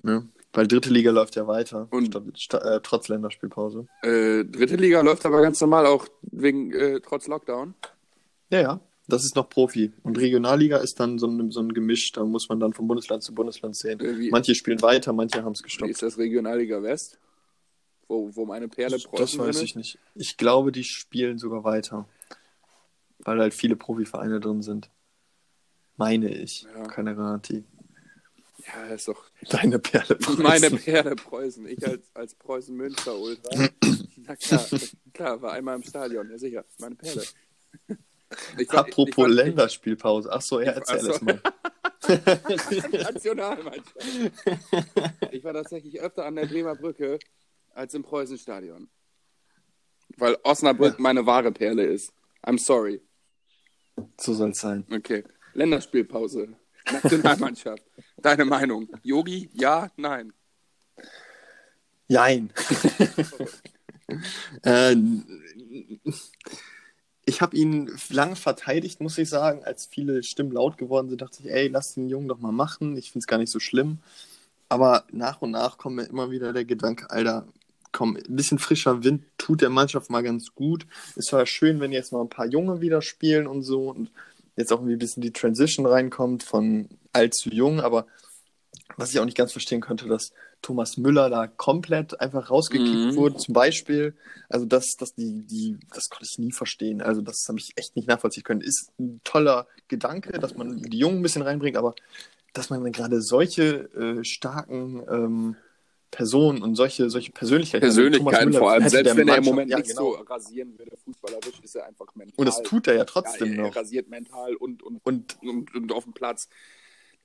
Ne? Weil dritte Liga läuft ja weiter. Und- äh, trotz Länderspielpause. Äh, dritte Liga läuft aber ganz normal auch wegen, äh, trotz Lockdown. Ja, ja. Das ist noch Profi. Und Regionalliga ist dann so ein, so ein Gemisch. Da muss man dann von Bundesland zu Bundesland sehen. Äh, wie, Manche spielen weiter, manche haben es wie gestoppt. ist das Regionalliga West? Wo, wo meine Perle Das Preußen weiß drin ich nicht. Ich glaube, die spielen sogar weiter. Weil halt viele Profivereine drin sind. Meine ich. Ja. Keine Garantie. Ja, ist doch Deine Perle. *laughs* meine Perle Preußen. Ich als, als Preußen-Münster-Ultra. *clears throat* Na klar, klar, war einmal im Stadion, ja sicher. Meine Perle. Ich Apropos ich war- Länderspielpause. Ach so, ja, Ich- erzähl es mal. *laughs* Nationalmannschaft. Ich war tatsächlich öfter an der Bremer Brücke als im Preußenstadion. Weil Osnabrück Ja. meine wahre Perle ist. I'm sorry. So soll es sein. Okay. Länderspielpause. Nationalmannschaft. *laughs* Deine Meinung. Yogi? Ja? Nein. Jein. *laughs* äh, ich habe ihn lange verteidigt, muss ich sagen. Als viele Stimmen laut geworden sind, dachte ich, ey, lass den Jungen doch mal machen. Ich finde es gar nicht so schlimm. Aber nach und nach kommt mir immer wieder der Gedanke, Alter, komm, ein bisschen frischer Wind tut der Mannschaft mal ganz gut. Es war schön, wenn jetzt mal ein paar Junge wieder spielen und so und jetzt auch irgendwie ein bisschen die Transition reinkommt von alt zu jung, aber was ich auch nicht ganz verstehen könnte, dass Thomas Müller da komplett einfach rausgekickt Mhm. wurde, zum Beispiel. Also das, das, die, die, das konnte ich nie verstehen. Also das habe ich echt nicht nachvollziehen können. Ist ein toller Gedanke, dass man die Jungen ein bisschen reinbringt, aber dass man gerade solche äh, starken ähm, Personen und solche, solche Persönlichkeiten, Persönlichkeiten Müller vor allem. Selbst wenn er im Moment ja, nicht genau. so rasieren würde, fußballerisch, ist er einfach mental. Und das tut er ja ja, trotzdem er, noch. er rasiert mental und, und, Und und, und auf dem Platz.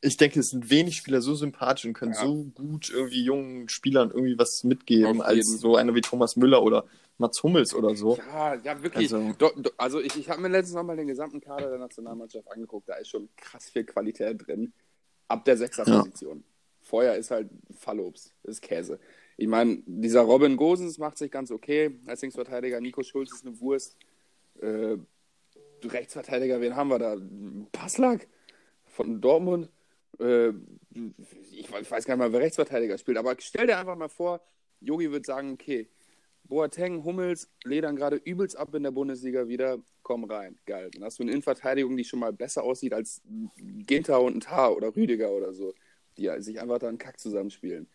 Ich denke, es sind wenig Spieler so sympathisch und können Ja. so gut irgendwie jungen Spielern irgendwie was mitgeben, als so einer wie Thomas Müller oder Mats Hummels oder so. Ja, ja, wirklich. Also- Do, do, also ich, ich habe mir letztens noch mal den gesamten Kader der Nationalmannschaft angeguckt. Da ist schon krass viel Qualität drin. Ab der Sechser-Position. Vorher ist halt Fallobst, ist Käse. Ich meine, dieser Robin Gosens macht sich ganz okay als Linksverteidiger. Nico Schulz ist eine Wurst. Äh, Rechtsverteidiger, wen haben wir da? Passlack von Dortmund. Äh, ich weiß gar nicht mal, wer Rechtsverteidiger spielt. Aber stell dir einfach mal vor, Yogi wird sagen, okay, Boateng, Hummels ledern gerade übelst ab in der Bundesliga wieder. Komm rein, geil. Dann hast du eine Innenverteidigung, die schon mal besser aussieht als Ginter und ein Tar oder Rüdiger oder so, die sich einfach da einen Kack zusammenspielen.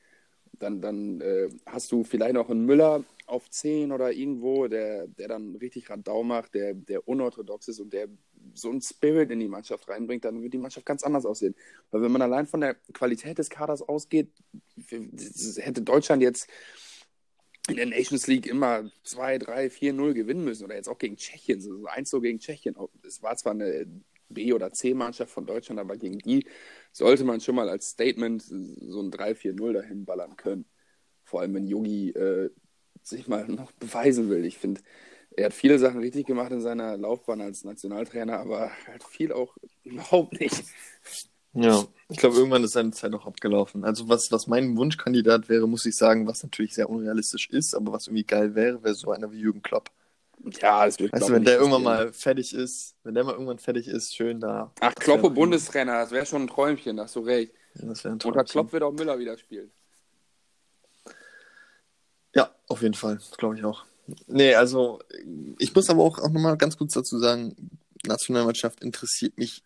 Dann, dann äh, hast du vielleicht noch einen Müller auf 10 oder irgendwo, der, der dann richtig Radau macht, der, der unorthodox ist und der so einen Spirit in die Mannschaft reinbringt, dann wird die Mannschaft ganz anders aussehen. Weil wenn man allein von der Qualität des Kaders ausgeht, hätte Deutschland jetzt in der Nations League immer 2, 3, 4, 0 gewinnen müssen. Oder jetzt auch gegen Tschechien, so 1 so gegen Tschechien. Es war zwar eine B- oder C-Mannschaft von Deutschland, aber gegen die sollte man schon mal als Statement so ein 3, 4, 0 dahin ballern können. Vor allem, wenn Yogi äh, sich mal noch beweisen will. Ich finde, er hat viele Sachen richtig gemacht in seiner Laufbahn als Nationaltrainer, aber halt viel auch *laughs* überhaupt nicht. Ja, ich glaube, irgendwann ist seine Zeit auch abgelaufen. Also was, was mein Wunschkandidat wäre, muss ich sagen, was natürlich sehr unrealistisch ist, aber was irgendwie geil wäre, wäre so einer wie Jürgen Klopp. Ja, das wird Weißt du, wenn der irgendwann mal fertig ist, wenn der mal irgendwann fertig ist, schön da. Ach, Das Klopp wär und Bundestrainer, das wäre schon ein Träumchen, da hast du recht. prima. Das wäre ein Unter Traumchen. Klopp wird auch Müller wieder spielen. Ja, auf jeden Fall, glaube ich auch. Nee, also ich muss aber auch, auch nochmal ganz kurz dazu sagen, Nationalmannschaft interessiert mich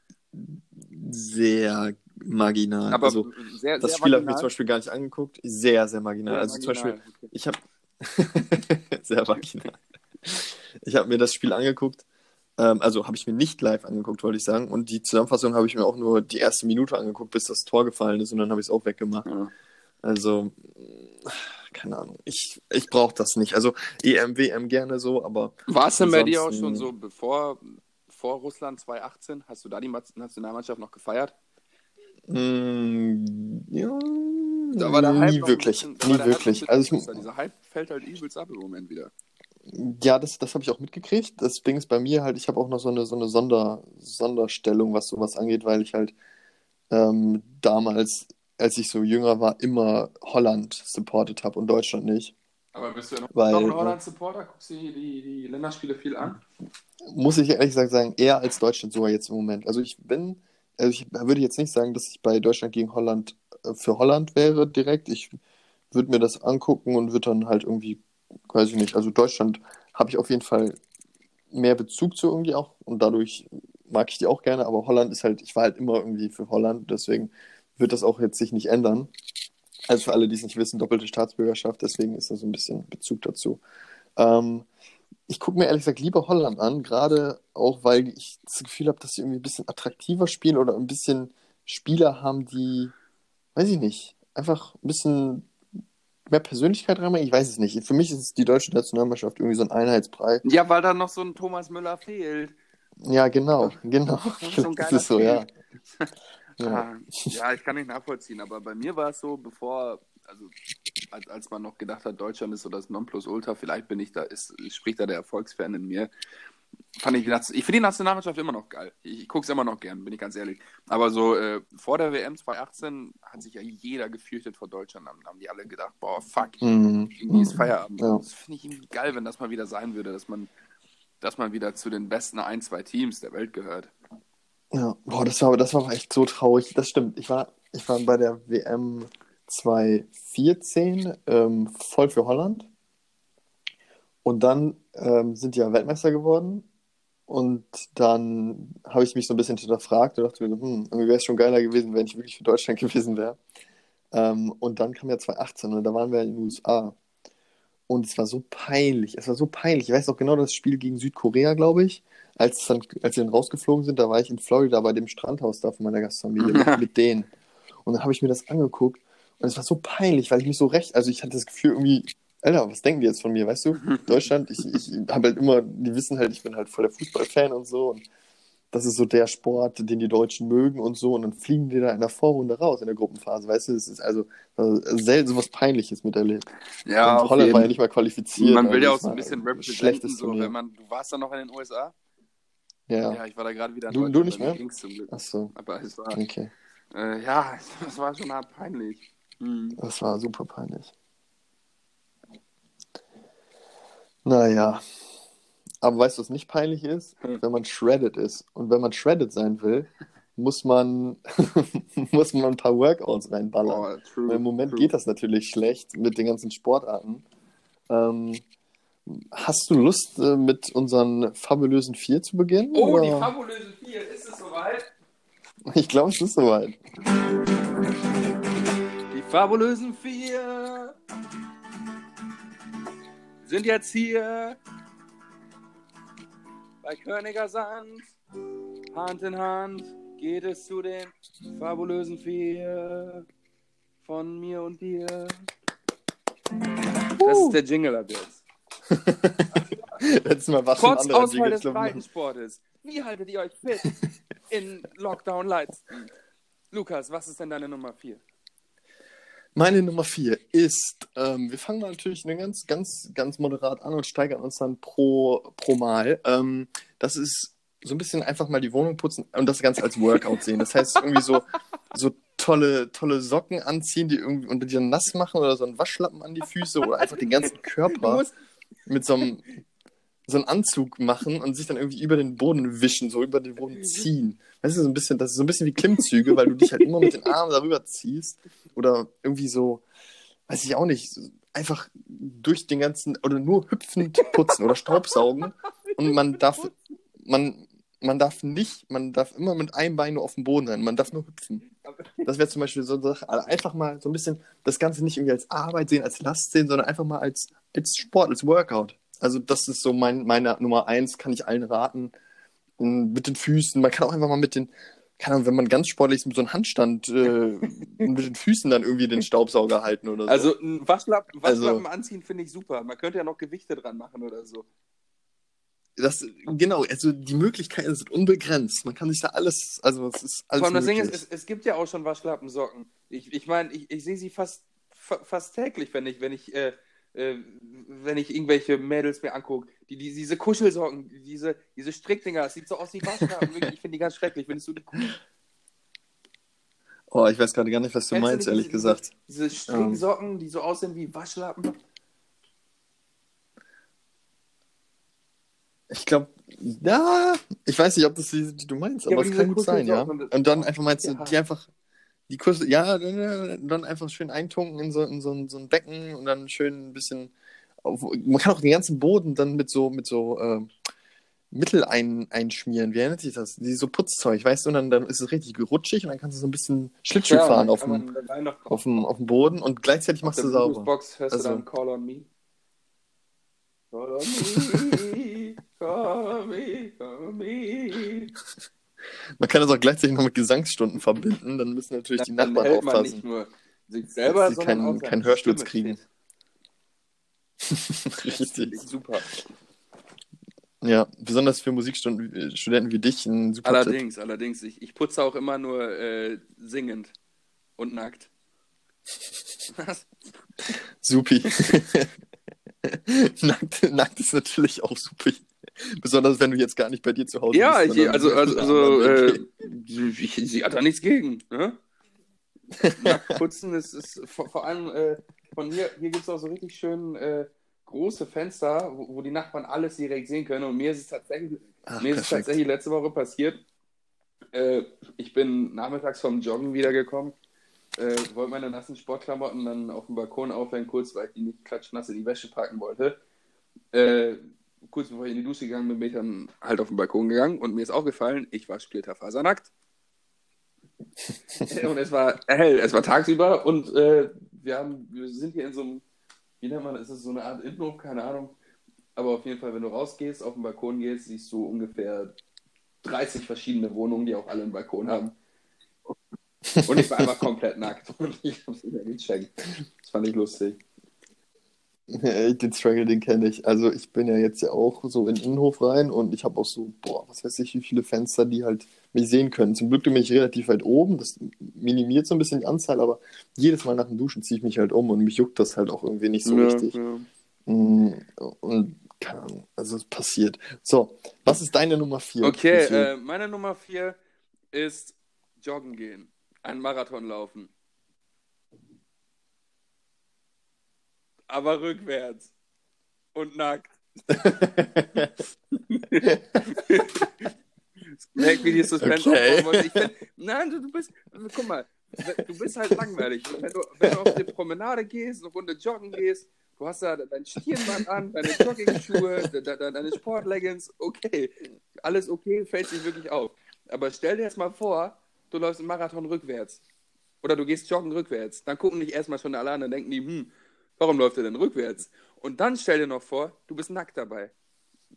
sehr marginal. Aber also sehr, das sehr Spiel habe ich mir marginal. zum Beispiel gar nicht angeguckt. Sehr, sehr marginal. Sehr also zum Beispiel, marginal, okay. ich habe *laughs* sehr marginal. Ich habe mir das Spiel angeguckt. Ähm, also habe ich mir nicht live angeguckt, wollte ich sagen. Und die Zusammenfassung habe ich mir auch nur die erste Minute angeguckt, bis das Tor gefallen ist und dann habe ich es auch weggemacht. Ja. Also, keine Ahnung. Ich, ich brauche das nicht. Also EM, WM gerne so, aber War es denn bei dir auch schon so, bevor vor Russland 2018, hast du da die Nationalmannschaft noch gefeiert? mh, ja, Da war der Hype nie noch ein wirklich. bisschen- nie Hype wirklich. Also ich. Dieser Hype fällt halt übelst ab im Moment wieder. Ja, das, das habe ich auch mitgekriegt. Das Ding ist bei mir halt, ich habe auch noch so eine, so eine Sonder, Sonderstellung, was sowas angeht, weil ich halt ähm, damals, als ich so jünger war, immer Holland supportet habe und Deutschland nicht. Aber bist du ja noch, Weil, ein ne? Holland-Supporter? Guckst du die, die, die Länderspiele viel an? Muss ich ehrlich gesagt sagen, eher als Deutschland sogar jetzt im Moment. Also ich bin, also ich würde jetzt nicht sagen, dass ich bei Deutschland gegen Holland äh, für Holland wäre direkt. Ich würde mir das angucken und würde dann halt irgendwie, weiß ich nicht, also Deutschland habe ich auf jeden Fall mehr Bezug zu irgendwie auch und dadurch mag ich die auch gerne, aber Holland ist halt, ich war halt immer irgendwie für Holland, deswegen wird das auch jetzt sich nicht ändern. Also für alle, die es nicht wissen, doppelte Staatsbürgerschaft, deswegen ist da so ein bisschen Bezug dazu. Ähm, ich gucke mir ehrlich gesagt lieber Holland an, gerade auch, weil ich das Gefühl habe, dass sie irgendwie ein bisschen attraktiver spielen oder ein bisschen Spieler haben, die, weiß ich nicht, einfach ein bisschen mehr Persönlichkeit reinbringen. Ich weiß es nicht. Für mich ist die deutsche Nationalmannschaft irgendwie so ein Einheitsbrei. Ja, weil da noch so ein Thomas Müller fehlt. Ja, genau, genau. Das ist so ein *laughs* Das ist so, ja. Ja. Ja, ich kann nicht nachvollziehen, aber bei mir war es so, bevor, also als, als man noch gedacht hat, Deutschland ist so das Nonplusultra, vielleicht bin ich da, ist, spricht da der Erfolgsfan in mir. Fand ich, ich finde die Nationalmannschaft immer noch geil. Ich, ich gucke es immer noch gern, bin ich ganz ehrlich. Aber so äh, vor der WM 2018 hat sich ja jeder gefürchtet vor Deutschland. Dann haben die alle gedacht, boah, fuck, Mhm. irgendwie ist Feierabend. Ja. Das finde ich irgendwie geil, wenn das mal wieder sein würde, dass man, dass man wieder zu den besten ein, zwei Teams der Welt gehört. Ja, boah, das war das war echt so traurig. Das stimmt. Ich war, ich war bei der WM 2014 ähm, voll für Holland. Und dann ähm, sind die ja Weltmeister geworden. Und dann habe ich mich so ein bisschen hinterfragt und dachte mir, hm, irgendwie wäre es schon geiler gewesen, wenn ich wirklich für Deutschland *laughs* gewesen wäre. Ähm, und dann kam ja 2018 und da waren wir in den USA. Und es war so peinlich. Es war so peinlich. Ich weiß noch genau das Spiel gegen Südkorea, glaube ich. Als, dann, als sie dann rausgeflogen sind, da war ich in Florida bei dem Strandhaus da von meiner Gastfamilie mit, mit denen. Und dann habe ich mir das angeguckt. Und es war so peinlich, weil ich mich so recht, also ich hatte das Gefühl irgendwie, Alter, was denken die jetzt von mir, weißt du? Deutschland, ich, ich habe halt immer, die wissen halt, ich bin halt voll der Fußballfan und so. Und das ist so der Sport, den die Deutschen mögen und so. Und dann fliegen die da in der Vorrunde raus, in der Gruppenphase. Weißt du, es ist also, also selten so was Peinliches miterlebt. Ja, und Holland war ja nicht mal qualifiziert. Man will ja auch also so ein bisschen representen, so, wenn man, du warst da noch in den USA? Ja. Ja, ich war da gerade wieder in Du- du nicht mehr? zum Glück. Ach so, Aber es war, okay. äh, ja, *laughs* es war schon hart peinlich. Hm. Das war super peinlich. Naja. Aber weißt du, was nicht peinlich ist? Hm. Wenn man shredded ist. Und wenn man shredded sein will, muss man, *laughs* muss man ein paar Workouts reinballern. Oh, true, Im Moment true. geht das natürlich schlecht mit den ganzen Sportarten. Ähm, hast du Lust, äh, mit unseren fabulösen vier zu beginnen? Oh, die oder? fabulöse 4, ist es soweit? Ich glaube, es ist soweit. Die fabulösen 4 sind jetzt hier bei Königer Sand. Hand in Hand geht es zu den fabulösen 4 von mir und dir. Das ist der Jingle ab jetzt. *laughs* Letztes Mal war ein Trotz Jingle, des Breitensportes. Wie haltet ihr euch fit in Lockdown Lights? Lukas, was ist denn deine Nummer 4? Meine Nummer vier ist, ähm, wir fangen natürlich eine ganz, ganz, ganz moderat an und steigern uns dann pro, pro Mal. Ähm, das ist so ein bisschen einfach mal die Wohnung putzen und das Ganze als Workout sehen. Das heißt, irgendwie so, so tolle, tolle Socken anziehen, die irgendwie unter dir nass machen oder so einen Waschlappen an die Füße oder einfach den ganzen Du Körper musst, mit so einem, so einen Anzug machen und sich dann irgendwie über den Boden wischen, so über den Boden ziehen. Weißt du, so ein bisschen, das ist so ein bisschen wie Klimmzüge, weil du dich halt immer mit den Armen darüber ziehst oder irgendwie so, weiß ich auch nicht, einfach durch den ganzen, oder nur hüpfend putzen oder Staubsaugen und man darf, man, man darf nicht, man darf immer mit einem Bein nur auf dem Boden rennen, man darf nur hüpfen. Das wäre zum Beispiel so eine Sache, also einfach mal so ein bisschen das Ganze nicht irgendwie als Arbeit sehen, als Last sehen, sondern einfach mal als, als Sport, als Workout. Also das ist so mein, meine Nummer eins, kann ich allen raten. Mit den Füßen, man kann auch einfach mal mit den, keine Ahnung, wenn man ganz sportlich ist, mit so einem Handstand äh, *laughs* mit den Füßen dann irgendwie den Staubsauger halten oder so. also ein Waschlappen, Also- Waschlappen anziehen finde ich super. Man könnte ja noch Gewichte dran machen oder so. Das, genau, also die Möglichkeiten sind unbegrenzt. Man kann sich da alles, also es ist alles Vor allem das Ding ist, es, es gibt ja auch schon Waschlappensocken. Ich, ich meine, ich, ich sehe sie fast, fa- fast täglich, wenn ich, wenn ich, äh, äh, wenn ich irgendwelche Mädels mir angucke. Die, die, diese Kuschelsocken, diese, diese Strickdinger, das sieht so aus wie Waschlappen. Ich finde die ganz schrecklich. Findest du die cool? oh, ich weiß gerade gar nicht, was du Kennst du meinst, nicht ehrlich diese- gesagt. Diese Stricksocken, die so aussehen wie Waschlappen. Ich glaube, ja, ich weiß nicht, ob das die, die du meinst, Ja, aber es kann gut sein, ja. Und dann einfach meinst du, Ja. die einfach, die Kurse, ja, dann, einfach schön eintunken in so, in so, ein- so ein Becken und dann schön ein bisschen, auf, man kann auch den ganzen Boden dann mit so, mit so, äh, Mittel ein, einschmieren. Wie nennt sich das? Die so Putzzeug, weißt du, und dann, dann ist es richtig rutschig und dann kannst du so ein bisschen Schlittschuh Ja, fahren auf dem, auf, dem, auf dem Boden und gleichzeitig machst auf du der sauber. Bluetooth-Box hörst Also- du dann Call on Me. Call on *laughs* me, on me. Man kann das auch gleichzeitig noch mit Gesangsstunden verbinden, dann müssen natürlich die Dann Nachbarn hält man aufpassen. nicht nur sich selber, Dass sie keinen- keinen Hörsturz kriegen. *laughs* Richtig. Super. Ja, besonders für Musikstudenten wie dich ein super Tipp. Allerdings, allerdings. Ich, ich putze auch immer nur äh, singend und nackt. Was? *laughs* Supi. *laughs* nackt, nackt ist natürlich auch supi. Besonders wenn du jetzt gar nicht bei dir zu Hause Ja, bist. sondern also, also, also äh, ich, sie hat da nichts gegen. Ne? Putzen ist, ist vor, vor allem äh, von hier, hier gibt es auch so richtig schön äh, große Fenster, wo, wo die Nachbarn alles direkt sehen können. Und mir ist es tatsächlich, Ach, mir ist es tatsächlich letzte Woche passiert. Äh, ich bin nachmittags vom Joggen wiedergekommen, äh, wollte meine nassen Sportklamotten dann auf dem Balkon aufhängen, kurz, weil ich die nicht klatschnass in die Wäsche packen wollte. Äh, kurz bevor ich in die Dusche gegangen bin, bin ich dann halt auf den Balkon gegangen und mir ist aufgefallen, ich war splitterfasernackt. *laughs* und es war hell, es war tagsüber und äh, wir, haben, wir sind hier in so einem, wie nennt man das, ist das so eine Art Innenhof, keine Ahnung. Aber auf jeden Fall, wenn du rausgehst, auf den Balkon gehst, siehst du ungefähr 30 verschiedene Wohnungen, die auch alle einen Balkon haben. Und ich war einfach komplett nackt *laughs* und ich hab's mehr gecheckt. Das fand ich lustig. Den Struggle, den kenne ich. Also ich bin ja jetzt ja auch so in den Innenhof rein und ich habe auch so, boah, was weiß ich, wie viele Fenster, die halt mich sehen können. Zum Glück bin ich relativ weit oben, das minimiert so ein bisschen die Anzahl, aber jedes Mal nach dem Duschen ziehe ich mich halt um und mich juckt das halt auch irgendwie nicht so Ja, richtig. ja. Mm, Und keine Ahnung, also es passiert. So, was ist deine Nummer 4? Okay, äh, meine Nummer 4 ist joggen gehen. Einen Marathon laufen. Aber rückwärts. Und nackt. *laughs* Merk, wie die Suspense Okay. aufbauen. Ich nein, du, du bist, guck mal, du bist halt langweilig. Wenn du, wenn du auf die Promenade gehst, eine Runde joggen gehst, du hast da dein Stirnband an, deine Joggingschuhe, de, de, deine Sportleggings, okay, alles okay, fällt sich wirklich auf. Aber stell dir jetzt mal vor, du läufst einen Marathon rückwärts. Oder du gehst joggen rückwärts. Dann gucken dich erstmal schon alle an und denken die, hm, warum läuft er denn rückwärts? Und dann stell dir noch vor, du bist nackt dabei.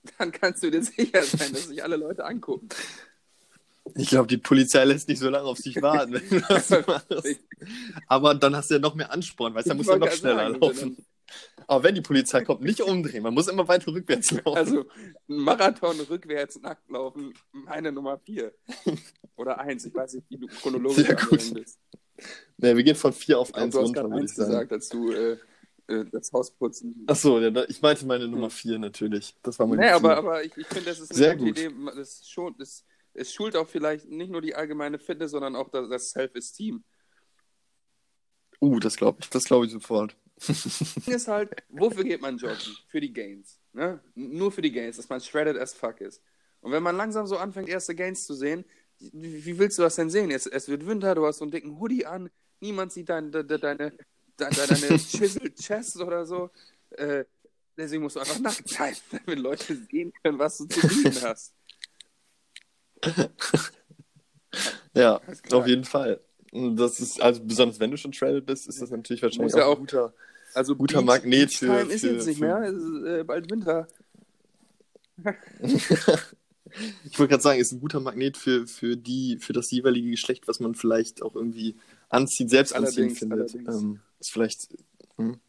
*laughs* Dann kannst du dir sicher sein, dass sich alle Leute angucken. Ich glaube, die Polizei lässt nicht so lange auf sich warten, *laughs* *laughs* wenn du das machst. Aber dann hast du ja noch mehr Ansporn, weißt du, dann musst du ja noch schneller sagen, laufen. Aber wenn die Polizei kommt, nicht umdrehen, man muss immer weiter rückwärts laufen. Also, ein Marathon rückwärts nackt laufen, meine Nummer 4. Oder 1, ich weiß nicht, wie du chronologisch Sehr gut. bist. Ne, wir gehen von 4 auf Und 1 du hast runter, würde ich 1 sagen. gesagt, als du äh, äh, das Haus putzen. Achso, ja, da- ich meinte meine Nummer 4 natürlich. Das war meine Nee, aber, aber ich, ich finde, das ist eine Sehr gute gut. Idee. Das schon, das, es schult auch vielleicht nicht nur die allgemeine Fitness, sondern auch das, das Self-Esteem. Uh, das glaube ich, das glaube ich sofort. *laughs* Ist halt, wofür geht man joggen? Für die Gains. Ne? Nur für die Gains, dass man shredded as fuck ist. Und wenn man langsam so anfängt, erste Gains zu sehen, wie, wie willst du das denn sehen? Es, es wird Winter, du hast so einen dicken Hoodie an, niemand sieht dein, de, de, deine, deine, *laughs* deine Chiseled Chest oder so. Äh, deswegen musst du einfach nackt sein, *laughs* damit Leute sehen können, was du zu bieten *laughs* hast. Ja, auf jeden Fall. Das ist, also besonders wenn du schon shredded bist, ist das natürlich wahrscheinlich ja auch auch- ein guter. Also Guter Beach- Magnet für- Beachtime ist für- jetzt nicht für- mehr, ist äh, bald Winter. Ich wollte gerade sagen, ist ein guter Magnet für, für die, für das jeweilige Geschlecht, was man vielleicht auch irgendwie anzieht, selbst anziehen findet. Ähm, ist vielleicht hm,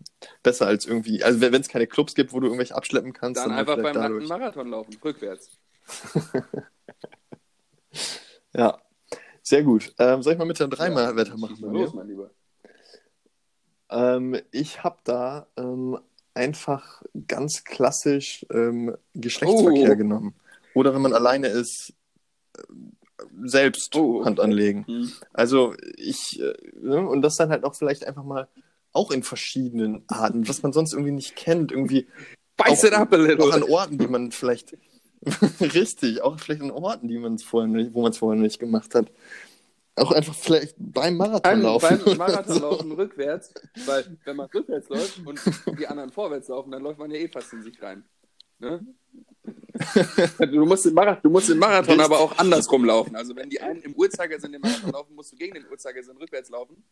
besser als irgendwie, also wenn es keine Clubs gibt, wo du irgendwelche abschleppen kannst, Dann dann einfach vielleicht beim dadurch. Marathon laufen, rückwärts. *laughs* Ja, sehr gut. Ähm, soll ich mal mit der dreimal Ja, weitermachen? mal los, mein Lieber. Ähm, ich habe da ähm, einfach ganz klassisch ähm, Geschlechtsverkehr Oh. genommen. Oder wenn man alleine ist, selbst Oh. Hand anlegen. Hm. Also ich, äh, ne, und das dann halt auch vielleicht einfach mal auch in verschiedenen Arten, was man sonst irgendwie nicht kennt, irgendwie Auch- it up a little. auch an Orten, die man vielleicht *laughs* richtig, auch vielleicht an Orten, die man es vorher nicht, wo man es vorher nicht gemacht hat. Auch einfach vielleicht beim beim, Marathonlaufen. beim Marathonlaufen rückwärts, weil wenn man rückwärts läuft und die anderen vorwärts laufen, dann läuft man ja eh fast in sich rein. Ne? *laughs* Du musst den Marathon, du musst den Marathon aber auch andersrum laufen. Also wenn die einen im Uhrzeigersinn den Marathon laufen, musst du gegen den Uhrzeigersinn rückwärts laufen.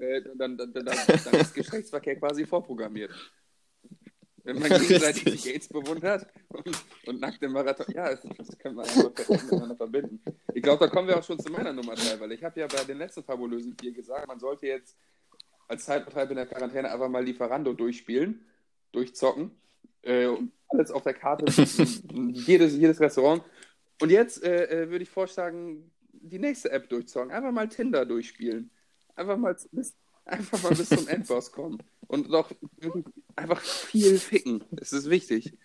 Äh, dann, dann, dann, dann, ist Geschlechtsverkehr quasi vorprogrammiert. Wenn man gegenseitig die. Gates bewundert und, und nackt im Marathon. Ja, das, das können wir einfach miteinander verbinden. Ich glaube, da kommen wir auch schon zu meiner Nummer 3, weil ich habe ja bei den letzten fabulösen vier gesagt, man sollte jetzt als Zeitvertreib in der Quarantäne einfach mal Lieferando durchspielen, durchzocken. Äh, alles auf der Karte, *laughs* jedes, jedes Restaurant. Und jetzt äh, äh, würde ich vorschlagen, die nächste App durchzocken. Einfach mal Tinder durchspielen. Einfach mal bis, einfach mal bis zum Endboss kommen. Und doch einfach viel ficken. Es ist wichtig.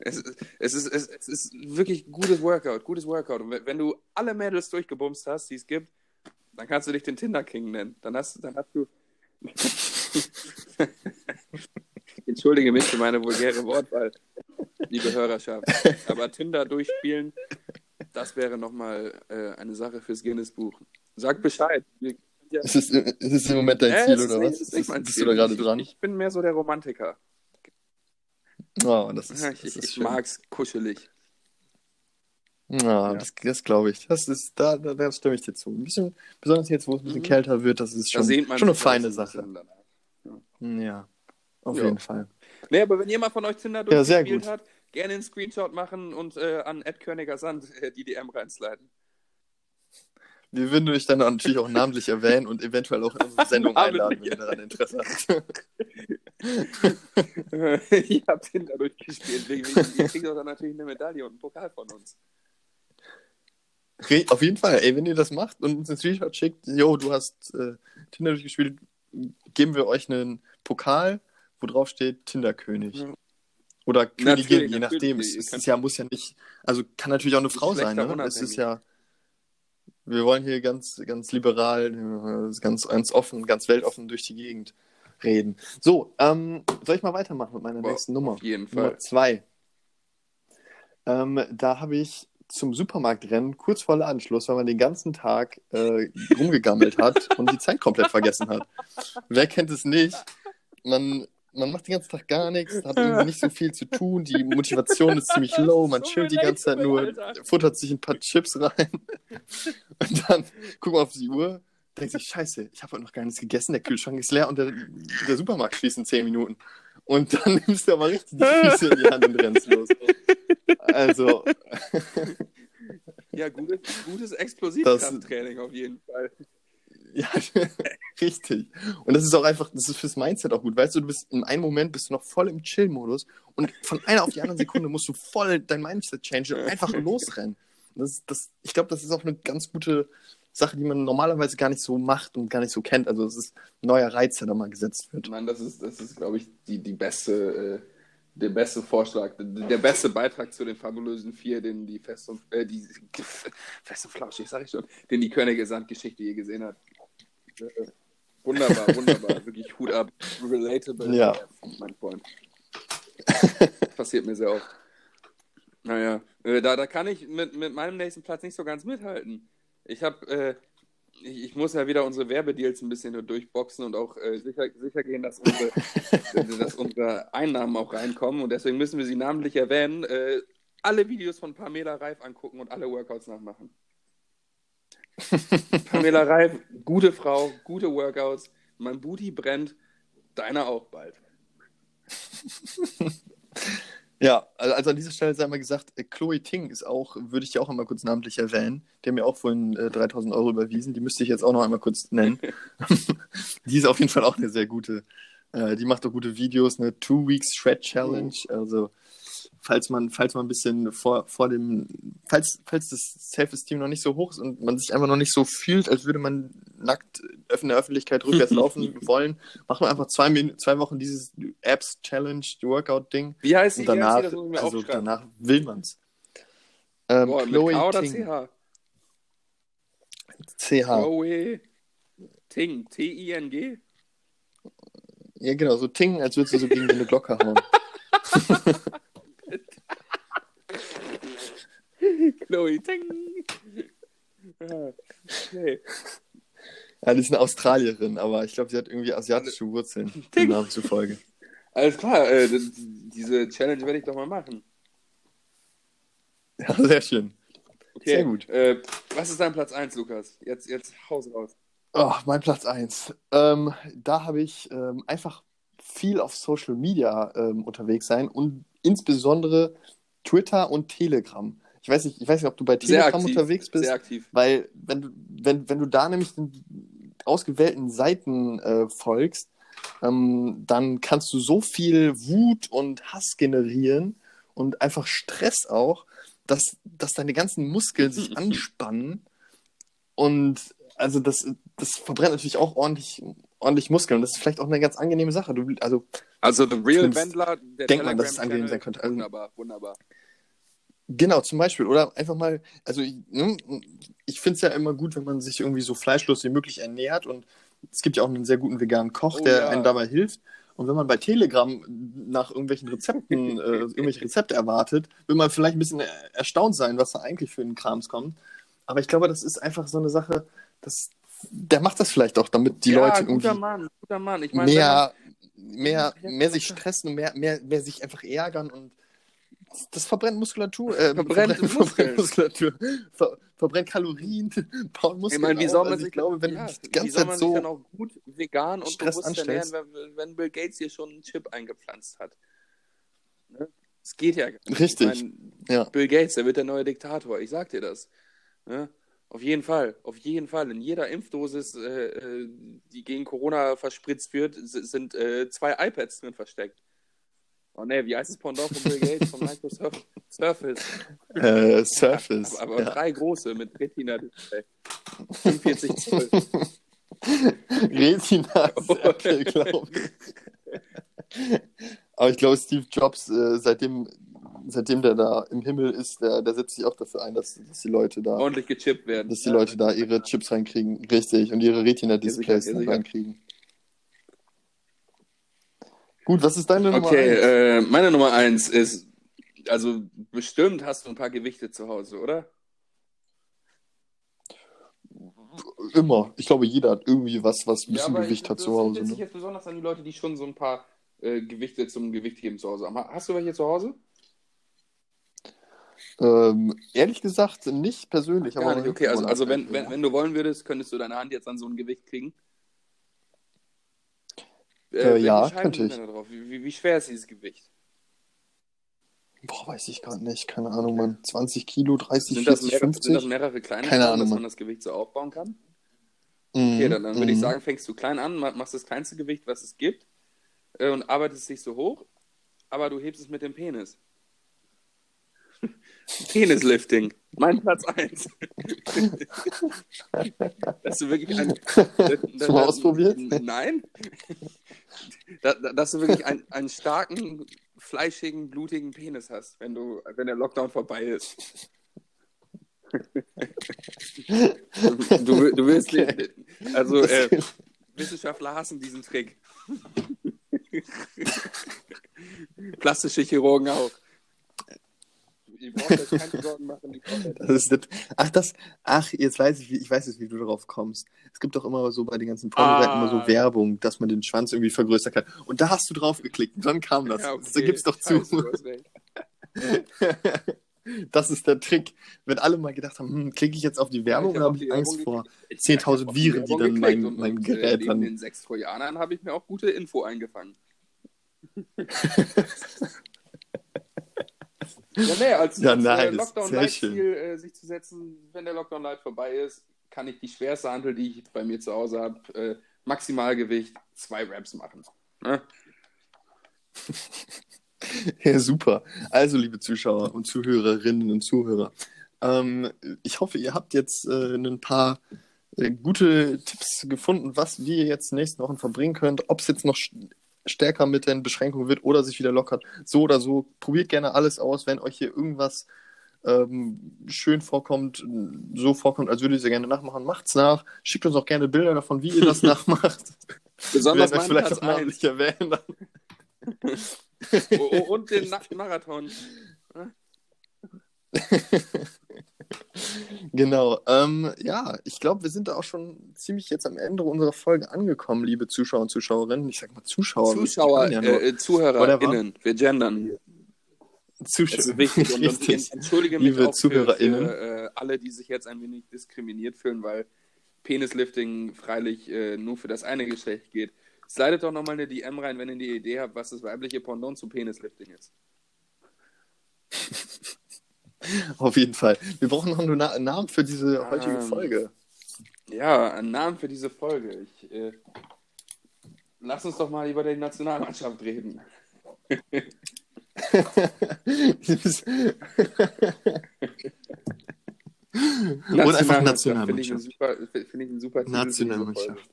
Es, ist- es, ist, es, es ist wirklich gutes Workout, gutes Workout. Und wenn wenn du alle Mädels durchgebumst hast, die es gibt, dann kannst du dich den Tinder King nennen. Dann hast, dann hast du. *laughs* *laughs* Ich Entschuldige mich für meine vulgäre Wortwahl, liebe Hörerschaft. Aber Tinder durchspielen, das wäre nochmal äh, eine Sache fürs Guinness-Buch. Sag Bescheid. Wir- Ja. Ist es, ist es im Moment dein Äh, Ziel ist oder was? ist nicht mein Bist Ziel. du da gerade Ich- dran? Ich bin mehr so der Romantiker. Oh, das ist, Ja, das ich ist ich mag's kuschelig. Ja, Ja. das, das glaube ich. Das ist, da, da, da stimme ich dir zu. Ein bisschen, besonders jetzt, wo es ein bisschen Mhm. kälter wird, das ist schon, schon eine ja feine Sache. danach. Ja, auf Ja. jeden Fall. Nee, aber wenn jemand von euch Tinder Ja, durchgespielt gut. hat, gerne einen Screenshot machen und äh, an Ed Körniger Sand äh, die DM reinsliden. Wir würden dich dann natürlich auch namentlich erwähnen und eventuell auch in unsere Sendung einladen, wenn ihr daran Interesse habt. *laughs* ich hab Tinder durchgespielt. Ihr kriegt auch dann natürlich eine Medaille und einen Pokal von uns. Auf jeden Fall, ey, wenn ihr das macht und uns einen Screenshot schickt, yo, du hast äh, Tinder durchgespielt, geben wir euch einen Pokal, wo drauf steht Tinderkönig. Ja. Oder Königin, Natürlich, je nachdem. Es, es ist ja, muss ja nicht, also kann natürlich auch eine Frau sein, ne? Es ist ja, wir wollen hier ganz, ganz liberal, ganz, ganz offen, ganz weltoffen durch die Gegend reden. So, ähm, soll ich mal weitermachen mit meiner Boah, nächsten Nummer? Auf jeden Nummer Fall. zwei. Ähm, da habe ich zum Supermarktrennen kurz vor Ladenschluss, weil man den ganzen Tag äh, rumgegammelt hat und die Zeit komplett vergessen hat. Wer kennt es nicht? Man, man macht den ganzen Tag gar nichts, hat irgendwie nicht so *laughs* viel zu tun, die Motivation ist ziemlich *laughs* low, man So chillt die ganze Zeit nur, relatable, futtert sich ein paar Chips rein *laughs* und dann guckt man auf die Uhr, denkt sich, scheiße, ich habe heute noch gar nichts gegessen, der Kühlschrank ist leer und der, der Supermarkt schließt in 10 Minuten. Und dann nimmst du aber richtig die Füße in die Hand und rennst los. Also, Ja, gutes, gutes Explosivkrafttraining auf jeden Fall. Ja, *laughs* richtig. Und das ist auch einfach, das ist fürs Mindset auch gut. Weißt du, du bist in einem Moment bist du noch voll im Chill-Modus und von einer auf die andere Sekunde musst du voll dein Mindset changen und einfach losrennen. Das, das, ich glaube, das ist auch eine ganz gute Sache, die man normalerweise gar nicht so macht und gar nicht so kennt. Also es ist ein neuer Reiz, der da mal gesetzt wird. Mann, das ist, das ist glaube ich, die, die beste, äh, der beste Vorschlag, der, der beste Beitrag zu den fabulösen vier, den die Fest und, äh, die Fest und Flauschig, sag ich schon, den die Körnige Sandgeschichte je gesehen hat. Wunderbar, wunderbar, wirklich Hut ab, relatable, Ja. mein Freund. Passiert mir sehr oft. Naja, äh, da, da kann ich mit, mit meinem nächsten Platz nicht so ganz mithalten. Ich habe, äh, ich, ich muss ja wieder unsere Werbedeals ein bisschen durchboxen und auch äh, sicher, sicher gehen, dass unsere, *laughs* dass unsere Einnahmen auch reinkommen. Und deswegen müssen wir sie namentlich erwähnen. Äh, alle Videos von Pamela Reif angucken und alle Workouts nachmachen. Pamela Reif, gute Frau, gute Workouts. Mein Booty brennt, deiner auch bald. Ja, also also an dieser Stelle sei mal gesagt, äh, Chloe Ting ist auch, würde ich dir auch einmal kurz namentlich erwähnen. Die haben mir auch vorhin äh, 3000 Euro überwiesen. Die müsste ich jetzt auch noch einmal kurz nennen. *laughs* die ist auf jeden Fall auch eine sehr gute. Äh, die macht auch gute Videos, eine Two Weeks Shred Challenge. Also falls man, falls man ein bisschen vor, vor dem, falls, falls das Self-Esteem noch nicht so hoch ist und man sich einfach noch nicht so fühlt, als würde man nackt in der Öffentlichkeit rückwärts *laughs* laufen wollen, macht man einfach zwei, Min zwei Wochen dieses Apps Challenge, Workout-Ding. Wie heißt Und die? Heißt danach, die? Mir also danach will man's. Ähm, Boah, Chloe K oder Ting. CH? CH. Chloe Ting. T-I-N-G? Ja, genau, so Ting, als würdest du so gegen eine Glocke hauen. *laughs* Chloe Ting. Okay. Ja, die ist eine Australierin, aber ich glaube, sie hat irgendwie asiatische Wurzeln, dem Namen zufolge. Alles klar, äh, diese Challenge werde ich doch mal machen. Ja, sehr schön. Okay. Sehr gut. Äh, was ist dein Platz 1, Lukas? Jetzt, jetzt Haus raus. Oh, mein Platz 1. Ähm, da habe ich ähm, einfach viel auf Social Media ähm, unterwegs sein und insbesondere Twitter und Telegram. Ich weiß nicht, ich weiß nicht, ob du bei Telegram aktiv. unterwegs bist. Sehr aktiv. Weil, wenn du, wenn, wenn du da nämlich den ausgewählten Seiten äh, folgst, ähm, dann kannst du so viel Wut und Hass generieren und einfach Stress auch, dass, dass deine ganzen Muskeln sich *laughs* anspannen. Und also das, das verbrennt natürlich auch ordentlich, ordentlich Muskeln. Und das ist vielleicht auch eine ganz angenehme Sache. Du, also Also The Real Wendler, der denkt man, dass es angenehm sein könnte. Also- Wunderbar, wunderbar. Genau, zum Beispiel. Oder einfach mal, also ich, ne, ich finde es ja immer gut, wenn man sich irgendwie so fleischlos wie möglich ernährt. Und es gibt ja auch einen sehr guten veganen Koch, Oh der ja. einem dabei hilft. Und wenn man bei Telegram nach irgendwelchen Rezepten, äh, irgendwelche Rezepte erwartet, will man vielleicht ein bisschen erstaunt sein, was da eigentlich für einen Krams kommt. Aber ich glaube, das ist einfach so eine Sache, das, der macht das vielleicht auch, damit die ja, Leute guter irgendwie Mann, guter Mann. Meine, mehr, mehr, mehr sich stressen und mehr, mehr, mehr sich einfach ärgern und das verbrennt Muskulatur. Äh, Verbrennt Muskeln. verbrennt Muskulatur. Ver, verbrennt Kalorien, *laughs* baut Ich Muskeln meine, wie soll man also sich, ich glaube, wenn ja, die wie ganze Zeit sich so dann auch gut vegan und Stress bewusst ernähren, anstellst. wenn, wenn Bill Gates hier schon einen Chip eingepflanzt hat? Ne? Das geht ja. Richtig. Ich meine, Ja. Bill Gates, der wird der neue Diktator, ich sag dir das. Ne? Auf jeden Fall, auf jeden Fall. In jeder Impfdosis, äh, äh, die gegen Corona verspritzt wird, sind äh, zwei iPads drin versteckt. Oh ne, wie heißt das Pendant von Bill Gates, von Microsoft? Surface. Äh, Surface. Aber, aber ja. drei große mit Retina-Display. 45 Zoll. *laughs* Retina Apple, glaube ich. Aber ich glaube, Steve Jobs, äh, seitdem, seitdem der da im Himmel ist, der, der setzt sich auch dafür ein, dass, dass die Leute da, Ordentlich gechippt werden. dass die Leute da ihre Chips reinkriegen, richtig, und ihre Retina-Displays Ja, ja, reinkriegen. Gut, was ist deine Nummer Okay, eins? äh, meine Nummer eins ist, also bestimmt hast du ein paar Gewichte zu Hause, oder? Immer. Ich glaube, jeder hat irgendwie was, was ein bisschen aber Gewicht ich, hat das zu Hause. richtet sich Ne? jetzt besonders an die Leute, die schon so ein paar äh, Gewichte zum Gewichtheben zu Hause haben. Ha- Hast du welche zu Hause? Ähm, ehrlich gesagt, nicht persönlich. Gar aber nicht, okay. Also, also wenn, wenn, wenn du wollen würdest, könntest du deine Hand jetzt an so ein Gewicht kriegen? Äh, welche ja, könnte ich. Wie, wie, schwer ist dieses Gewicht? Boah, weiß ich gerade nicht. Keine Ahnung, Mann. 20 Kilo, 30, Sind das, 40, mehrere, 50? sind das mehrere kleine Keine Ahnung, dass Mann. man das Gewicht so aufbauen kann? Mhm, Okay, dann, dann würde ich mhm. sagen, fängst du klein an, ma- machst das kleinste Gewicht, was es gibt, äh, und arbeitest dich so hoch, aber du hebst es mit dem Penis. *laughs* Penislifting. Mein Platz 1. *laughs* dass du wirklich ein, *laughs* Schon mal ausprobiert? Nein. Da- da- dass du wirklich ein, einen starken, fleischigen, blutigen Penis hast, wenn du, wenn der Lockdown vorbei ist. Du, du willst Okay. nicht, also äh, Wissenschaftler hassen diesen Trick. *laughs* Plastische Chirurgen auch. Ihr braucht euch keine Sorgen machen. Die Das ist nicht... Ach, das. Ach, jetzt weiß ich, wie, ich weiß jetzt, wie du darauf kommst. Es gibt doch immer so bei den ganzen Pornoseiten Ah. immer so Werbung, dass man den Schwanz irgendwie vergrößern kann. Und da hast du drauf geklickt und dann kam das. Ja, okay. So gib's doch zu. *laughs* Das ist der Trick. Wenn alle mal gedacht haben, hm, klicke ich jetzt auf die Werbung Ich oder hab habe ich die Angst vor geklickt. Ich 10.000 hab auf die Viren, die dann mein- und, mein und, Gerät äh, neben dann- den sechs Trojanern habe ich mir auch gute Info eingefangen. *laughs* *laughs* ja, nee, als, *laughs* Ja, als nice. äh, Sehr Lockdown-Light-Ziel äh, sich zu setzen, wenn der Lockdown-Light vorbei ist, kann ich die schwerste Handel, die ich bei mir zu Hause habe, äh, Maximalgewicht, zwei Raps machen. Ne? *laughs* Ja, super. Also, liebe Zuschauer und Zuhörerinnen und Zuhörer, ähm, ich hoffe, ihr habt jetzt äh, ein paar äh, gute Tipps gefunden, was wir jetzt nächsten Wochen verbringen könnt. Ob es jetzt noch stärker mit den Beschränkungen wird oder sich wieder lockert. So oder so, probiert gerne alles aus. Wenn euch hier irgendwas ähm, schön vorkommt, so vorkommt, als würdet ihr es gerne nachmachen, macht's nach. Schickt uns auch gerne Bilder davon, wie ihr das *laughs* nachmacht. Besonders Wir vielleicht auch namentlich erwähnen. Oh, oh, und den *laughs* nackten Marathon. *laughs* Genau. Ähm, ja, ich glaube, wir sind da auch schon ziemlich jetzt am Ende unserer Folge angekommen, liebe Zuschauer und Zuschauerinnen. Ich sag mal Zuschauer. Zuschauer, ja äh, ZuhörerInnen. Wir gendern. Zuschauer. Wichtig. Und, ich entschuldige mich Liebe auch für, ZuhörerInnen. für äh, alle, die sich jetzt ein wenig diskriminiert fühlen, weil Penislifting freilich äh, nur für das eine Geschlecht geht. Slidet doch nochmal eine DM rein, wenn ihr die Idee habt, was das weibliche Pendant zu Penislifting ist. *laughs* Auf jeden Fall. Wir brauchen noch einen Na Namen für diese heutige Ähm. Folge. Ja, ein Namen für diese Folge. Ich, äh, lass uns doch mal über die Nationalmannschaft reden. *laughs* Und einfach Finde ich Nationalmannschaft. finde ich ein super Nationalmannschaft.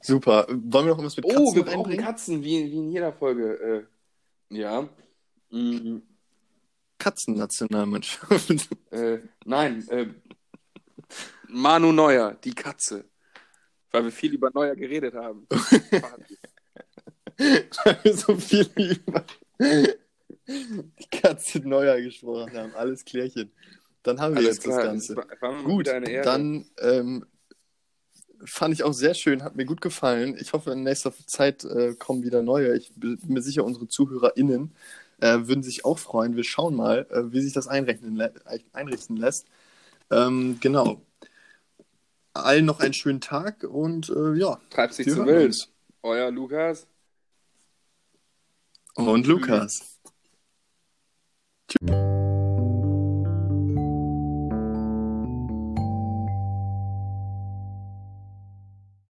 Super. Wollen wir noch was mit Katzen Oh, wir brauchen reinbringen? Katzen, wie, wie in jeder Folge. Äh, ja. Mm, Katzen-Nationalmannschaft. *laughs* äh, nein, äh, Manu Neuer, die Katze. Weil wir viel über Neuer geredet haben. *laughs* Weil wir so viel über die Katze Neuer gesprochen haben. Alles klärchen. Dann haben wir Alles jetzt klar, das Ganze. mir Gut, dann ähm, fand ich auch sehr schön, hat mir gut gefallen. Ich hoffe, in nächster Zeit äh, kommen wieder neue. Ich bin mir sicher, unsere ZuhörerInnen äh, würden sich auch freuen. Wir schauen mal, äh, wie sich das einrechnen, einrichten lässt. Ähm, genau. Allen noch einen schönen Tag und äh, ja. Treibt sich zu wild. Euer Lukas. Und Lukas. Tschüss.